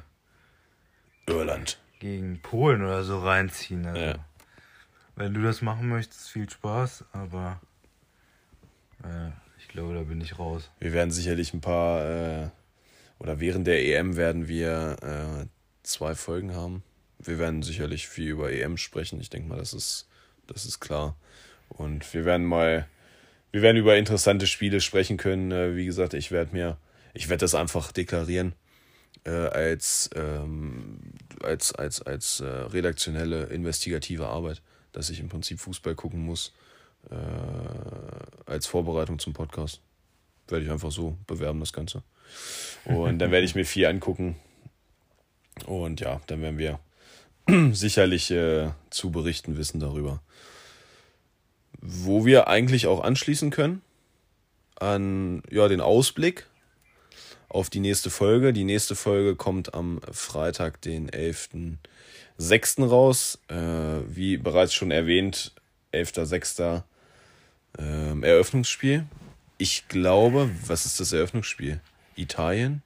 Irland. gegen Polen oder so reinziehen. Also, Ja. Wenn du das machen möchtest, viel Spaß, aber Äh, ich glaube, da bin ich raus. Wir werden sicherlich ein paar, äh, oder während der EM werden wir äh, zwei Folgen haben. Wir werden sicherlich viel über EM sprechen. Ich denke mal, das ist, das ist klar. Und wir werden mal, wir werden über interessante Spiele sprechen können. Äh, wie gesagt, ich werde mir, ich werde das einfach deklarieren äh, als, ähm, als, als, als äh, redaktionelle, investigative Arbeit, dass ich im Prinzip Fußball gucken muss äh, als Vorbereitung zum Podcast. Werde ich einfach so bewerben, das Ganze. Und dann werde ich mir viel angucken. Und ja, dann werden wir <clears throat> sicherlich äh, zu berichten wissen darüber. Wo wir eigentlich auch anschließen können an ja, den Ausblick auf die nächste Folge. Die nächste Folge kommt am Freitag, den 11.06. raus. Äh, wie bereits schon erwähnt, 11.06. Ähm, Eröffnungsspiel. Ich glaube, was ist das Eröffnungsspiel? Italien?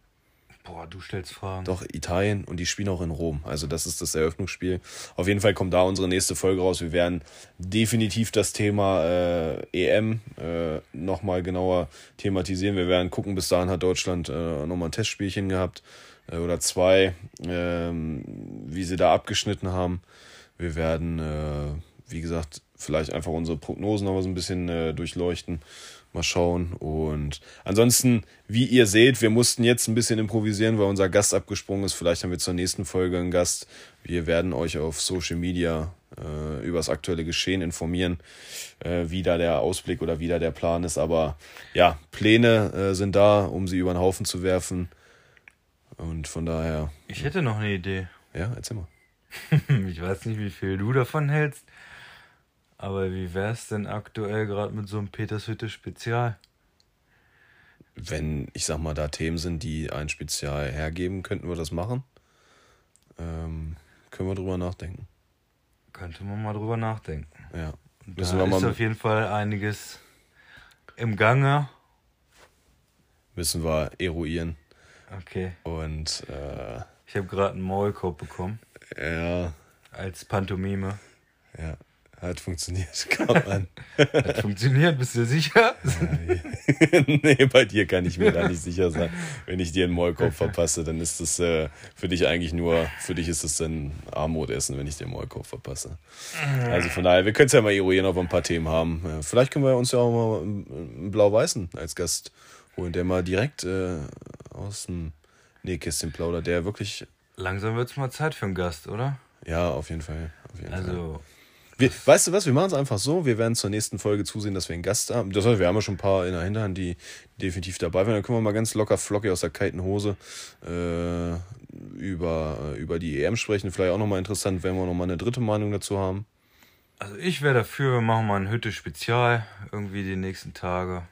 Boah, du stellst Fragen. Doch, Italien und die spielen auch in Rom. Also das ist das Eröffnungsspiel. Auf jeden Fall kommt da unsere nächste Folge raus. Wir werden definitiv das Thema äh, EM äh, nochmal genauer thematisieren. Wir werden gucken, bis dahin hat Deutschland äh, nochmal ein Testspielchen gehabt äh, oder zwei, äh, wie sie da abgeschnitten haben. Wir werden, äh, wie gesagt, vielleicht einfach unsere Prognosen noch so ein bisschen äh, durchleuchten Mal schauen. Und ansonsten, wie ihr seht, wir mussten jetzt ein bisschen improvisieren, weil unser Gast abgesprungen ist. Vielleicht haben wir zur nächsten Folge einen Gast. Wir werden euch auf Social Media äh, über das aktuelle Geschehen informieren, äh, wie da der Ausblick oder wie da der Plan ist. Aber ja, Pläne äh, sind da, um sie über den Haufen zu werfen. Und von daher. Ich hätte noch eine Idee. Ja, erzähl mal. <laughs> ich weiß nicht, wie viel du davon hältst. Aber wie wär's denn aktuell gerade mit so einem Petershütte Spezial? Wenn, ich sag mal, da Themen sind, die ein Spezial hergeben, könnten wir das machen. Ähm, können wir drüber nachdenken. Könnte man mal drüber nachdenken. Ja. Müssen da wir ist mal auf jeden Fall einiges im Gange. Müssen wir eruieren. Okay. Und äh, ich habe gerade einen Maulkorb bekommen. Ja. Als Pantomime. Ja. Hat funktioniert, <laughs> kommt an. Hat funktioniert, bist du sicher? <laughs> nee, bei dir kann ich mir da nicht sicher sein. Wenn ich dir einen Maulkorb verpasse, dann ist das äh, für dich eigentlich nur, für dich ist es dann Armutessen, wenn ich dir einen Maulkorb verpasse. Also von daher, wir können es ja mal eruieren, ob wir ein paar Themen haben. Äh, vielleicht können wir uns ja auch mal einen Blau-Weißen als Gast holen, der mal direkt äh, aus dem Nähkästchen plaudert, der wirklich. Langsam wird es mal Zeit für einen Gast, oder? Ja, auf jeden Fall. Auf jeden also. Fall wir, weißt du was, wir machen es einfach so, wir werden zur nächsten Folge zusehen, dass wir einen Gast haben. Das heißt, wir haben ja schon ein paar in der Hinterhand, die definitiv dabei waren. Dann können wir mal ganz locker flockig aus der kalten Hose äh, über, über die EM sprechen. Vielleicht auch nochmal interessant, wenn wir nochmal eine dritte Meinung dazu haben. Also ich wäre dafür, wir machen mal ein Hütte-Spezial irgendwie die nächsten Tage.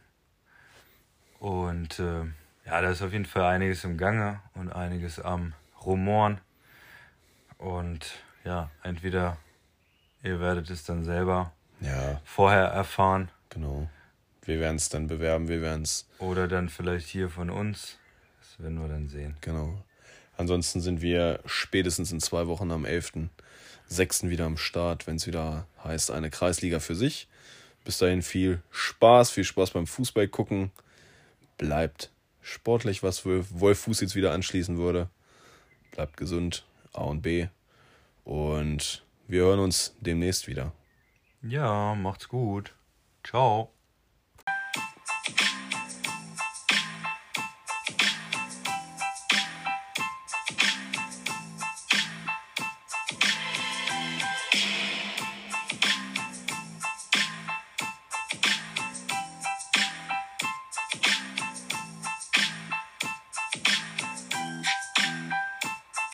Und äh, ja, da ist auf jeden Fall einiges im Gange und einiges am Rumoren. Und ja, entweder Ihr werdet es dann selber ja. vorher erfahren. Genau. Wir werden es dann bewerben, wir werden es. Oder dann vielleicht hier von uns. Das werden wir dann sehen. Genau. Ansonsten sind wir spätestens in zwei Wochen am 11.06. wieder am Start, wenn es wieder heißt, eine Kreisliga für sich. Bis dahin viel Spaß, viel Spaß beim Fußball gucken. Bleibt sportlich, was Wolf Fuß jetzt wieder anschließen würde. Bleibt gesund, A und B. Und wir hören uns demnächst wieder. Ja, macht's gut. Ciao.